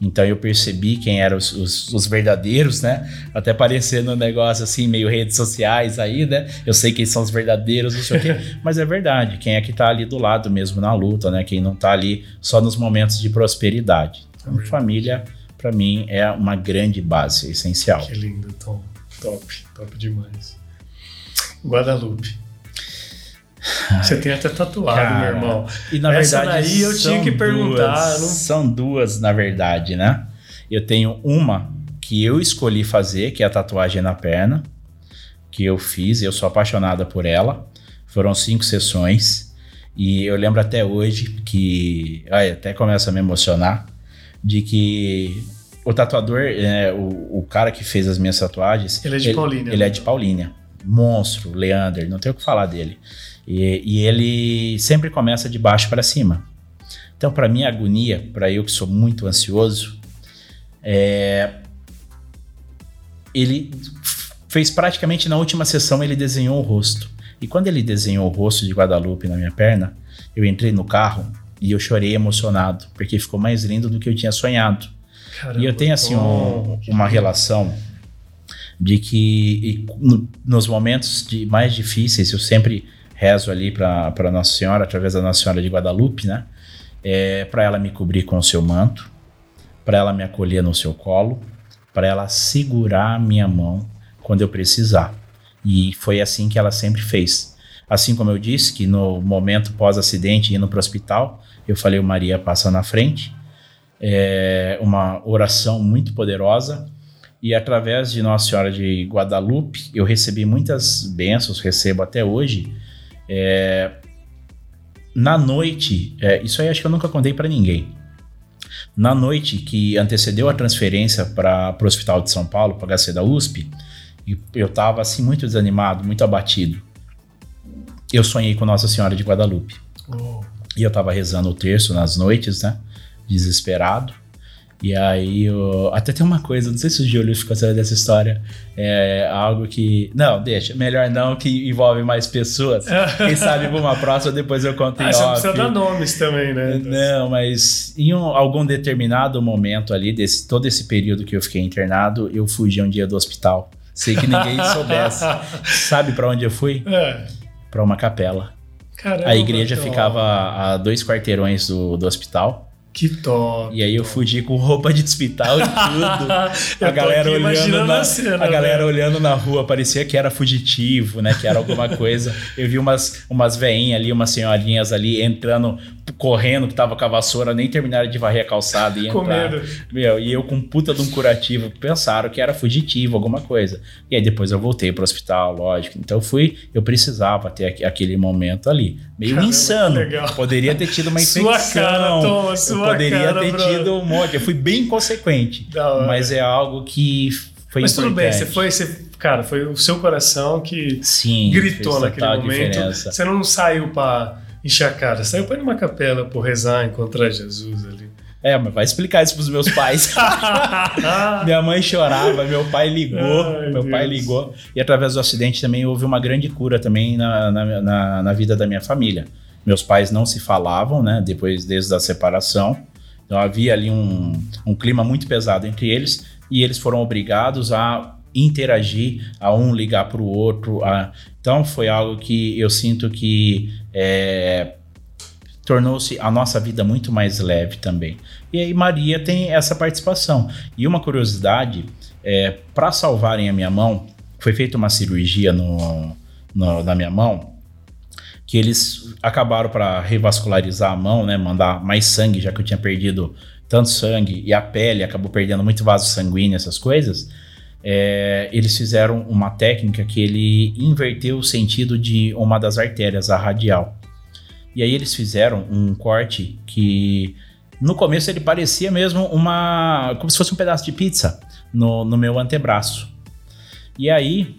Então eu percebi quem eram os, os, os, verdadeiros, né? Até parecendo um negócio assim, meio redes sociais aí, né? Eu sei quem são os verdadeiros, não sei o quê, *laughs* mas é verdade. Quem é que tá ali do lado mesmo na luta, né? Quem não tá ali só nos momentos de prosperidade. Então, família, para mim, é uma grande base, essencial. Que lindo, Tom. Top, top demais. Guadalupe. Você tem até tatuado, Cara, meu irmão. E na Essa verdade, daí eu tinha que perguntar. Duas, não... São duas, na verdade, né? Eu tenho uma que eu escolhi fazer, que é a tatuagem na perna, que eu fiz, eu sou apaixonada por ela. Foram cinco sessões. E eu lembro até hoje que. Ai, até começa a me emocionar. De que o tatuador, é, o, o cara que fez as minhas tatuagens. Ele é de Paulínia. Ele é né? de Paulínia. Monstro, Leander, não tenho o que falar dele. E, e ele sempre começa de baixo para cima. Então, para mim, a agonia, para eu que sou muito ansioso, é... ele fez praticamente na última sessão, ele desenhou o rosto. E quando ele desenhou o rosto de Guadalupe na minha perna, eu entrei no carro e eu chorei emocionado, porque ficou mais lindo do que eu tinha sonhado. Caramba, e eu tenho assim um- uma relação de que e no- nos momentos de mais difíceis eu sempre rezo ali para Nossa Senhora através da Nossa Senhora de Guadalupe, né? É, para ela me cobrir com o seu manto, para ela me acolher no seu colo, para ela segurar a minha mão quando eu precisar. E foi assim que ela sempre fez. Assim como eu disse que no momento pós-acidente indo para o hospital, eu falei, Maria passa na frente. É uma oração muito poderosa e através de Nossa Senhora de Guadalupe eu recebi muitas bênçãos, recebo até hoje. É, na noite, é, isso aí acho que eu nunca contei para ninguém. Na noite que antecedeu a transferência para o Hospital de São Paulo, para HC da USP, eu estava assim muito desanimado, muito abatido. Eu sonhei com Nossa Senhora de Guadalupe. Oh, E eu tava rezando o terço nas noites, né? Desesperado. E aí, eu... até tem uma coisa, não sei se o Júlio ficou sabendo dessa história. É algo que. Não, deixa, melhor não, que envolve mais pessoas. Quem sabe pra uma próxima, depois eu conto em ah, você não off. precisa dar nomes também, né? Não, mas em um- algum determinado momento ali, desse, todo esse período que eu fiquei internado, eu fugi um dia do hospital. Sei que ninguém *laughs* soubesse. Sabe pra onde eu fui? É. Pra uma capela. Caramba, A igreja ficava a dois quarteirões do, do hospital. Que top. E aí eu fugi com roupa de hospital e *laughs* tudo. A galera olhando na, a cena, a galera velho. olhando na rua, parecia que era fugitivo, né? Que era alguma *laughs* coisa. Eu vi umas, umas veinhas ali, umas senhorinhas ali entrando, correndo, que tava com a vassoura, nem terminaram de varrer a calçada e *laughs* Com entrar. medo. Meu, e eu com puta de um curativo, pensaram que era fugitivo, alguma coisa. E aí depois eu voltei pro hospital, lógico. Então eu fui, eu precisava ter aqu- aquele momento ali. Meio Caramba, insano. legal. Poderia ter tido uma infecção. Sua cara, Thomas, eu sua poderia cara, ter brother. tido um monte. Eu fui bem hora. Mas é algo que foi Mas tudo bem, importante. você foi, você, cara, foi o seu coração que Sim, gritou naquele momento. diferença. Você não saiu pra encher a cara, saiu pra ir numa capela por rezar, encontrar Jesus ali. É, mas vai explicar isso pros meus pais. *laughs* Minha mãe chorava, meu pai ligou, Ai, meu pai Deus. ligou. E através do acidente também houve uma grande cura também na, na, na, na vida da minha família. Meus pais não se falavam, né? Depois desde a separação. Então havia ali um, um clima muito pesado entre eles e eles foram obrigados a interagir, a um ligar para o outro. A... Então foi algo que eu sinto que é, tornou-se a nossa vida muito mais leve também. E aí Maria tem essa participação. E uma curiosidade, é, para salvarem a minha mão, foi feita uma cirurgia no, no- na minha mão, que eles acabaram para revascularizar a mão, né, mandar mais sangue, já que eu tinha perdido tanto sangue e a pele acabou perdendo muito vaso sanguíneo, essas coisas. É, eles fizeram uma técnica que ele inverteu o sentido de uma das artérias, a radial. E aí eles fizeram um corte que no começo ele parecia mesmo uma. como se fosse um pedaço de pizza no, no meu antebraço. E aí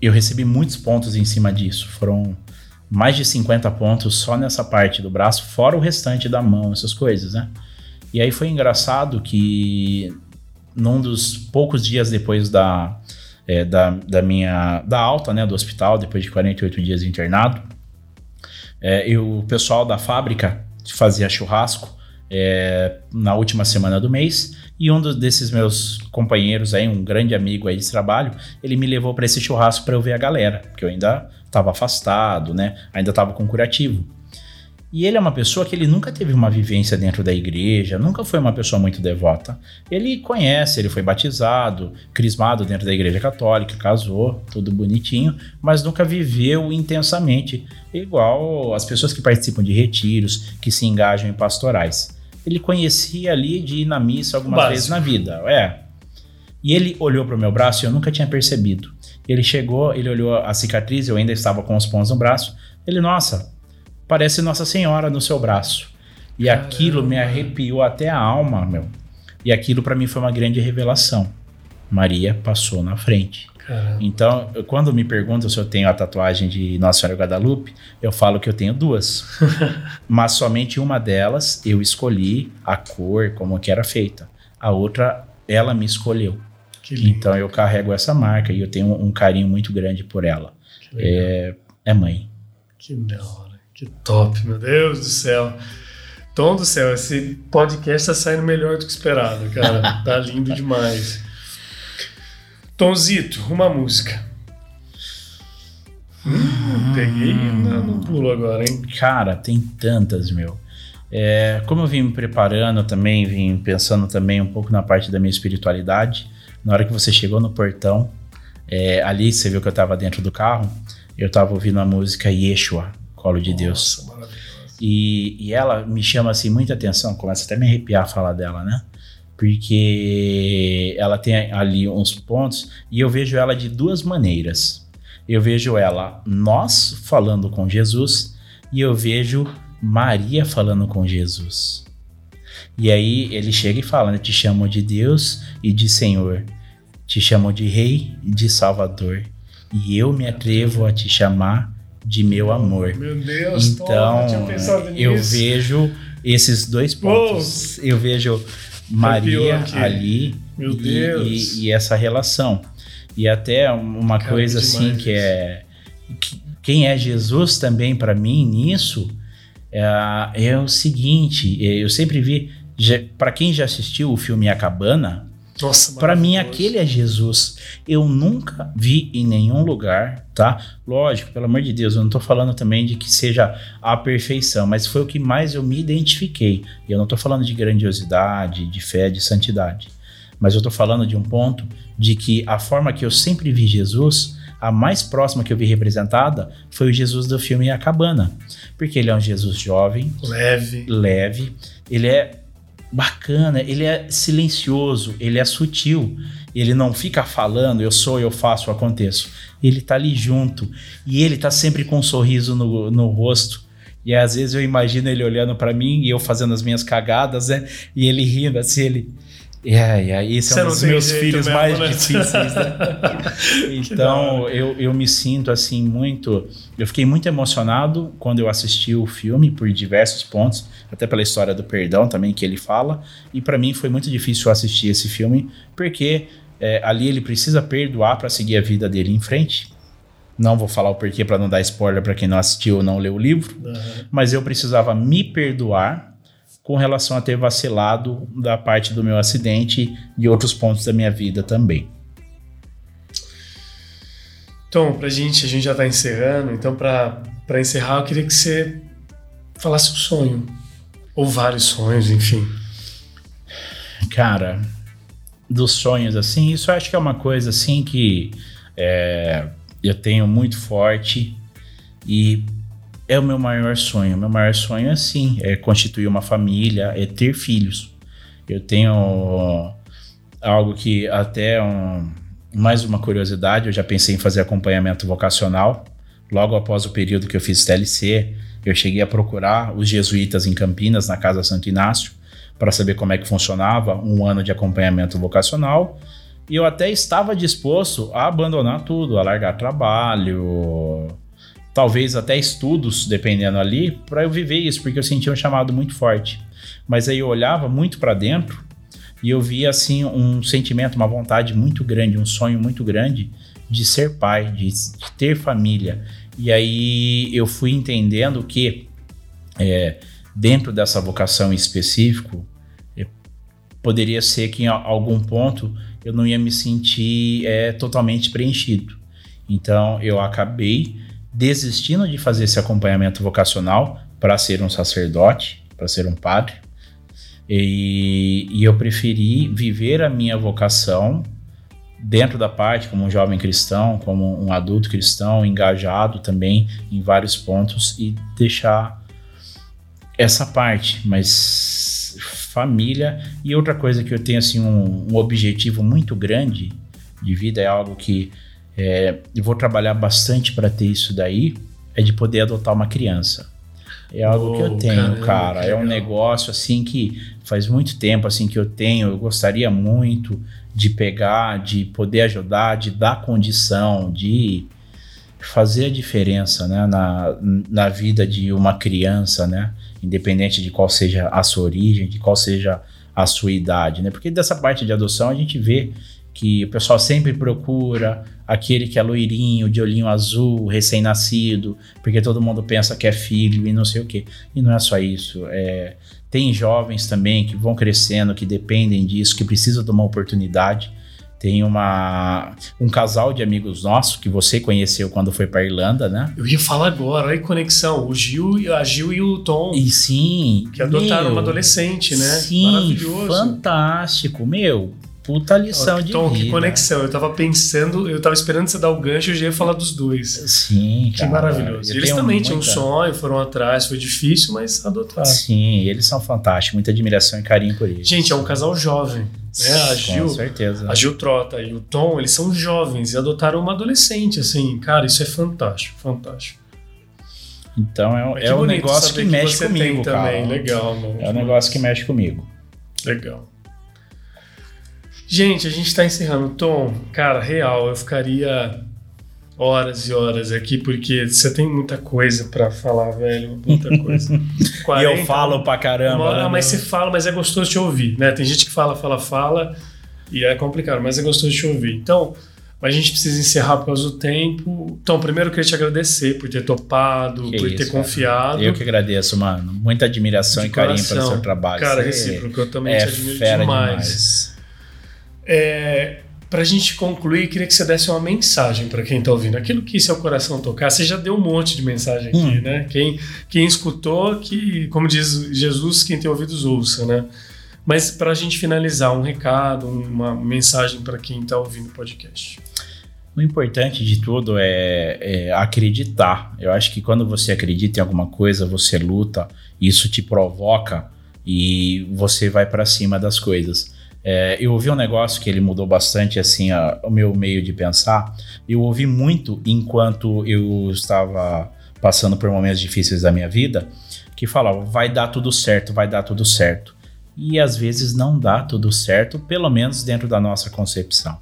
eu recebi muitos pontos em cima disso. Foram mais de 50 pontos só nessa parte do braço, fora o restante da mão, essas coisas, né? E aí foi engraçado que num dos poucos dias depois da, é, da, da minha da alta, né, do hospital, depois de 48 dias internado, é, e o pessoal da fábrica fazia churrasco é, na última semana do mês e um desses meus companheiros aí, um grande amigo aí de trabalho, ele me levou para esse churrasco para eu ver a galera, porque eu ainda estava afastado, né? Ainda estava com curativo. E ele é uma pessoa que ele nunca teve uma vivência dentro da igreja, nunca foi uma pessoa muito devota. Ele conhece, ele foi batizado, crismado dentro da igreja católica, casou, tudo bonitinho, mas nunca viveu intensamente, igual as pessoas que participam de retiros, que se engajam em pastorais. Ele conhecia ali de ir na missa algumas Básico. vezes na vida, é. E ele olhou para o meu braço e eu nunca tinha percebido. Ele chegou, ele olhou a cicatriz, eu ainda estava com os pontos no braço. Ele, nossa, parece Nossa Senhora no seu braço. E Caramba. aquilo me arrepiou até a alma, meu. E aquilo para mim foi uma grande revelação. Maria passou na frente. Caramba. Então, eu- quando me perguntam se eu tenho a tatuagem de Nossa Senhora Guadalupe, eu falo que eu tenho duas. *laughs* Mas somente uma delas eu escolhi a cor, como que era feita. A outra, ela me escolheu. Então eu carrego essa marca e eu tenho um carinho muito grande por ela. É, é mãe. Que da hora, que top, meu Deus do céu. Tom do céu, esse podcast tá saindo melhor do que esperado, cara. *laughs* tá lindo demais. Tomzito, uma música. Hum, peguei no pulo agora, hein? Cara, tem tantas, meu. É, como eu vim me preparando também, vim pensando também um pouco na parte da minha espiritualidade. Na hora que você chegou no portão, é, ali você viu que eu tava dentro do carro, eu tava ouvindo a música Yeshua, Colo de Nossa, Deus. E, e ela me chama assim muita atenção, começa até a me arrepiar a falar dela, né? Porque ela tem ali uns pontos e eu vejo ela de duas maneiras. Eu vejo ela nós falando com Jesus e eu vejo Maria falando com Jesus. E aí ele chega e fala, né? Te chamo de Deus e de Senhor. Te chamo de Rei e de Salvador. E eu me atrevo a te chamar de meu amor. Meu Deus, Então, pensado eu nisso. vejo esses dois pontos. Eu vejo Maria ali Meu e, Deus. e- e essa relação. E até uma Cara, coisa assim que é. que- quem é Jesus também para mim nisso é, é o seguinte: eu sempre vi. Para quem já assistiu o filme A Cabana, Nossa, para mim, aquele é Jesus. Eu nunca vi em nenhum lugar, tá? Lógico, pelo amor de Deus, eu não tô falando também de que seja a perfeição, mas foi o que mais eu me identifiquei. E eu não tô falando de grandiosidade, de fé, de santidade. Mas eu tô falando de um ponto de que a forma que eu sempre vi Jesus, a mais próxima que eu vi representada, foi o Jesus do filme A Cabana. Porque ele é um Jesus jovem, Leve. leve, ele é bacana, ele é silencioso, ele é sutil, ele não fica falando, eu sou, eu faço, eu aconteço. Ele tá ali junto e ele tá sempre com um sorriso no, no rosto. E às vezes eu imagino ele olhando para mim e eu fazendo as minhas cagadas, né? E ele rindo assim, ele. É, é, esse Você é um dos meus filhos mesmo, mais né? difíceis, né? *laughs* Então, eu, eu me sinto assim muito. Eu fiquei muito emocionado quando eu assisti o filme por diversos pontos, até pela história do perdão também que ele fala. E para mim foi muito difícil assistir esse filme, porque é, ali ele precisa perdoar para seguir a vida dele em frente. Não vou falar o porquê para não dar spoiler para quem não assistiu ou não leu o livro, Aham. mas eu precisava me perdoar com relação a ter vacilado da parte do meu acidente e outros pontos da minha vida também. Tom, pra gente, a gente já tá encerrando, então pra, pra encerrar eu queria que você falasse um sonho. Ou vários sonhos, enfim. Cara, dos sonhos, assim, isso eu acho que é uma coisa, assim, que é, eu tenho muito forte e é o meu maior sonho. Meu maior sonho, assim, é constituir uma família, é ter filhos. Eu tenho algo que até um, mais uma curiosidade, eu já pensei em fazer acompanhamento vocacional. Logo após o período que eu fiz TLC, eu cheguei a procurar os jesuítas em Campinas, na Casa Santo Inácio, para saber como é que funcionava um ano de acompanhamento vocacional. E eu até estava disposto a abandonar tudo, a largar trabalho, talvez até estudos, dependendo ali, para eu viver isso, porque eu sentia um chamado muito forte. Mas aí eu olhava muito para dentro e eu via assim um sentimento, uma vontade muito grande, um sonho muito grande de ser pai, de, de ter família. E aí eu fui entendendo que é, dentro dessa vocação em específico, é, poderia ser que em algum ponto eu não ia me sentir é, totalmente preenchido. Então eu acabei desistindo de fazer esse acompanhamento vocacional para ser um sacerdote, para ser um padre. E, e eu preferi viver a minha vocação dentro da parte como um jovem cristão, como um adulto cristão, engajado também em vários pontos e deixar essa parte, mas família e outra coisa que eu tenho assim um, um objetivo muito grande de vida é algo que é, eu vou trabalhar bastante para ter isso daí é de poder adotar uma criança é algo que eu Oh, tenho caramba, cara é um negócio assim que faz muito tempo assim que eu tenho eu gostaria muito de pegar de poder ajudar de dar condição de fazer a diferença né, na, na vida de uma criança, né? Independente de qual seja a sua origem, de qual seja a sua idade, né? Porque dessa parte de adoção a gente vê que o pessoal sempre procura, aquele que é loirinho, de olhinho azul, recém-nascido, porque todo mundo pensa que é filho e não sei o quê. E não é só isso. É, tem jovens também que vão crescendo, que dependem disso, que precisam de uma oportunidade. Tem uma, um casal de amigos nossos que você conheceu quando foi para Irlanda, né? Eu ia falar agora, olha a conexão. O Gil, a Gil e o Tom. E sim. Que adotaram meu, uma adolescente, né? Sim, Maravilhoso. Fantástico. Meu, puta lição de Tom, vida. que conexão. Eu tava pensando, eu tava esperando você dar o gancho e eu já ia falar dos dois. Sim, Que maravilhoso. Eles também tinham um sonho, foram atrás, foi difícil, mas adotaram. Sim, eles são fantásticos. Muita admiração e carinho por eles. Gente, é um casal jovem. Né? A Gil, Com certeza. A Gil Trota e o Tom, eles são jovens e adotaram uma adolescente, assim. Cara, isso é fantástico, fantástico. Então é, é, é um negócio que, que mexe comigo, cara. Também. Legal, mano. É um negócio que mexe comigo. Legal. Gente, a gente está encerrando. Tom, cara, real, eu ficaria horas e horas aqui, porque você tem muita coisa para falar, velho. Muita coisa. 40, *laughs* e eu falo pra caramba. Uma, né? Mas você fala, mas é gostoso te ouvir, né? Tem gente que fala, fala, fala, e é complicado, mas é gostoso te ouvir. Então, a gente precisa encerrar por causa do tempo. Então, primeiro eu queria te agradecer por ter topado, que por isso, ter confiado. Cara. Eu que agradeço, mano. Muita admiração De e carinho pelo seu trabalho. Cara, recíproco, eu também é te admiro demais. demais. É, para a gente concluir, queria que você desse uma mensagem para quem está ouvindo. Aquilo que seu coração tocar, você já deu um monte de mensagem aqui, hum. né? Quem, quem escutou, que, como diz Jesus, quem tem ouvidos ouça, né? Mas para a gente finalizar, um recado, uma mensagem para quem está ouvindo o podcast. O importante de tudo é, é, acreditar. Eu acho que quando você acredita em alguma coisa, você luta, isso te provoca e você vai para cima das coisas. É, eu ouvi um negócio que ele mudou bastante assim a, o meu meio de pensar. Eu ouvi muito enquanto eu estava passando por momentos difíceis da minha vida, que falava: vai dar tudo certo, vai dar tudo certo. E às vezes não dá tudo certo, pelo menos dentro da nossa concepção.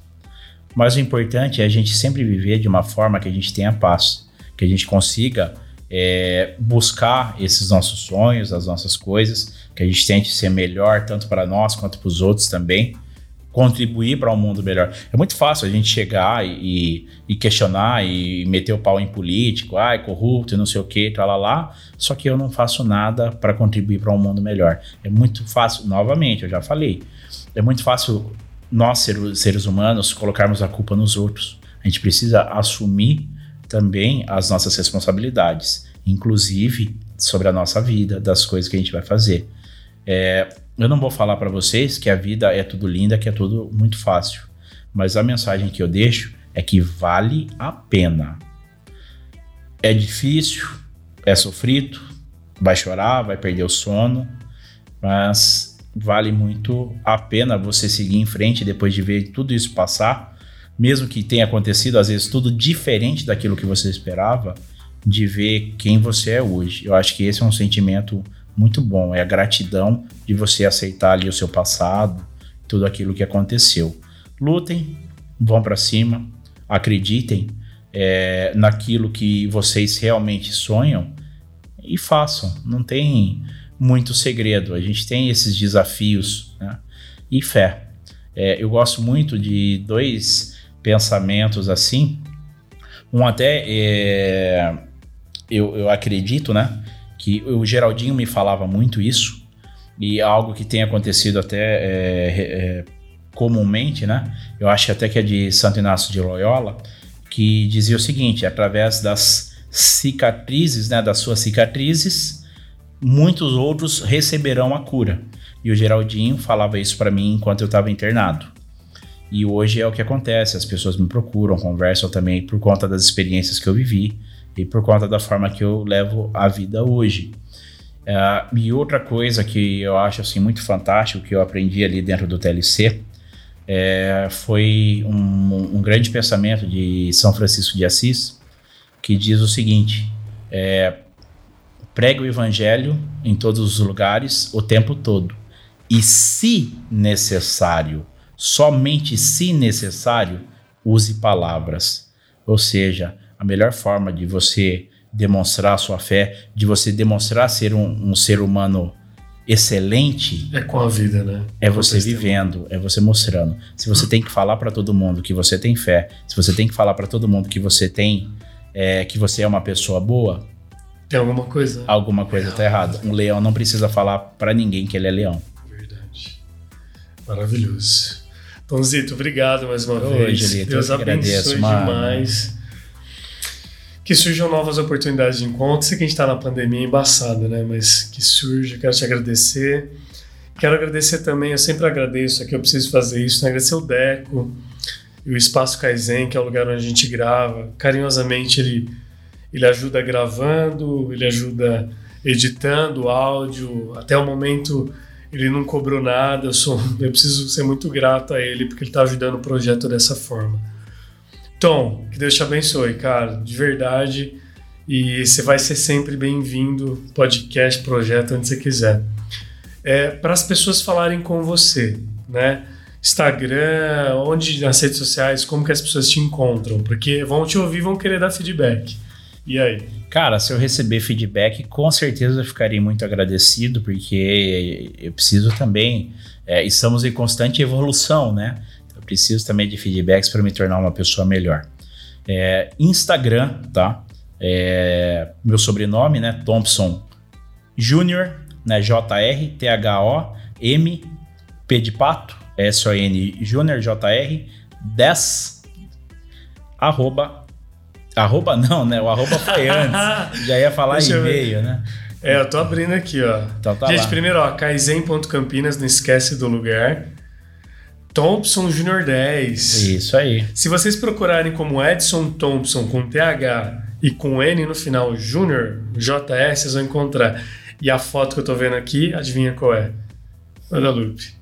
Mas o importante é a gente sempre viver de uma forma que a gente tenha paz, que a gente consiga é, buscar esses nossos sonhos, as nossas coisas, que a gente tente ser melhor tanto para nós quanto para os outros também, contribuir para um mundo melhor. É muito fácil a gente chegar e, e, questionar e meter o pau em político, ai, corrupto e não sei o que, lá, lá, só que eu não faço nada para contribuir para um mundo melhor. É muito fácil, novamente, eu já falei, é muito fácil nós, seres humanos, colocarmos a culpa nos outros. A gente precisa assumir também as nossas responsabilidades, inclusive sobre a nossa vida, das coisas que a gente vai fazer. É, eu não vou falar para vocês que a vida é tudo linda, que é tudo muito fácil, mas a mensagem que eu deixo é que vale a pena. É difícil, é sofrido, vai chorar, vai perder o sono, mas vale muito a pena você seguir em frente depois de ver tudo isso passar, mesmo que tenha acontecido às vezes tudo diferente daquilo que você esperava, de ver quem você é hoje. Eu acho que esse é um sentimento muito bom. É a gratidão de você aceitar ali o seu passado, tudo aquilo que aconteceu. Lutem, vão para cima, acreditem é, naquilo que vocês realmente sonham e façam. Não tem muito segredo. A gente tem esses desafios né? e fé. É, eu gosto muito de dois pensamentos assim. Um até é, eu, eu acredito, né? que o Geraldinho me falava muito isso, e é algo que tem acontecido até é, é, comumente, né? Eu acho até que é de Santo Inácio de Loyola, que dizia o seguinte: através das cicatrizes, né, das suas cicatrizes, muitos outros receberão a cura. E o Geraldinho falava isso para mim enquanto eu estava internado. E hoje é o que acontece, as pessoas me procuram, conversam também por conta das experiências que eu vivi e por conta da forma que eu levo a vida hoje. Uh, e outra coisa que eu acho assim muito fantástico que eu aprendi ali dentro do TLC é, foi um, um, grande pensamento de São Francisco de Assis que diz o seguinte: é, pregue o evangelho em todos os lugares o tempo todo e, se necessário, somente se necessário, use palavras. Ou seja, a melhor forma de você demonstrar a sua fé, de você demonstrar ser um, um ser humano excelente é com a vida, né? É você vivendo, é você mostrando. Se você tem que falar para todo mundo que você tem fé, se você tem que falar para todo mundo que você tem, é, que você é uma pessoa boa, tem alguma coisa. Alguma coisa tá errada. Um leão não precisa falar para ninguém que ele é leão. Verdade. Maravilhoso. Tonzito, obrigado mais uma Oi, vez. Julito, Deus abençoe mano. demais. Que surjam novas oportunidades de encontro. Sei que a gente está na pandemia embaçada, né? Mas que surja, quero te agradecer. Quero agradecer também, eu sempre agradeço aqui, eu preciso fazer isso, né? agradecer o Deco e o Espaço Kaizen, que é o lugar onde a gente grava. Carinhosamente ele, ele ajuda gravando, ele ajuda editando o áudio. Até o momento ele não cobrou nada, eu, sou, *laughs* eu preciso ser muito grato a ele porque ele está ajudando o projeto dessa forma. Tom, que Deus te abençoe, cara, de verdade. E você vai ser sempre bem-vindo, podcast, projeto, onde você quiser. É, para as pessoas falarem com você, né? Instagram, onde nas redes sociais, como que as pessoas te encontram? Porque vão te ouvir, vão querer dar feedback. E aí? Cara, se eu receber feedback, com certeza eu ficarei muito agradecido, porque eu preciso também. É, estamos em constante evolução, né? Eu preciso também de feedbacks para me tornar uma pessoa melhor. É, Instagram, tá? É, meu sobrenome, né? Thompson Júnior, né? J-R-T-H-O-M, P de pato, S-O-N Júnior, J-R, 10, arroba, arroba não, né? O arroba foi *laughs* antes, já ia falar e-mail, né? É, eu tô abrindo aqui, ó. Então tá Gente, lá. primeiro, ó, kaizen.campinas, não esquece do lugar. Thompson Júnior 10. Isso aí. Se vocês procurarem como Edson Thompson com TH e com N no final, Júnior, JS, vocês vão encontrar. E a foto que eu tô vendo aqui, adivinha qual é? Guadalupe.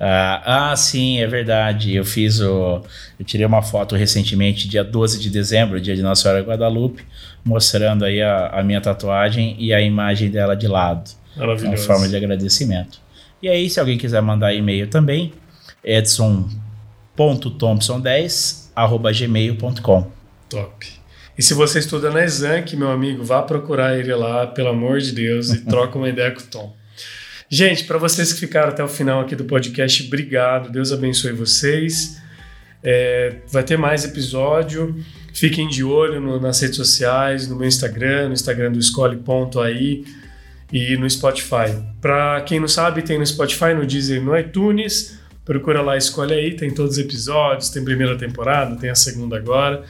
Ah, ah, sim, é verdade. Eu fiz o. Eu tirei uma foto recentemente, dia 12 de dezembro, dia de Nossa Senhora Guadalupe, mostrando aí a, a minha tatuagem e a imagem dela de lado. Uma Maravilhoso. forma de agradecimento. E aí, se alguém quiser mandar e-mail também, edson.thompson10 arroba gmail.com. Top. E se você estuda na Exanc, meu amigo, vá procurar ele lá, pelo amor de Deus, e *laughs* troca uma ideia com o Tom. Gente, para vocês que ficaram até o final aqui do podcast, obrigado. Deus abençoe vocês. É, vai ter mais episódio. Fiquem de olho no- nas redes sociais, no meu Instagram, no Instagram do Escolhe.aí e no Spotify. Para quem não sabe, tem no Spotify, no Deezer no iTunes. Procura lá, escolhe aí, tem todos os episódios, tem primeira temporada, tem a segunda agora.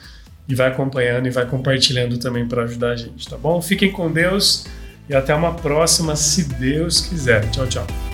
E vai acompanhando e vai compartilhando também para ajudar a gente, tá bom? Fiquem com Deus e até uma próxima, se Deus quiser. Tchau, tchau.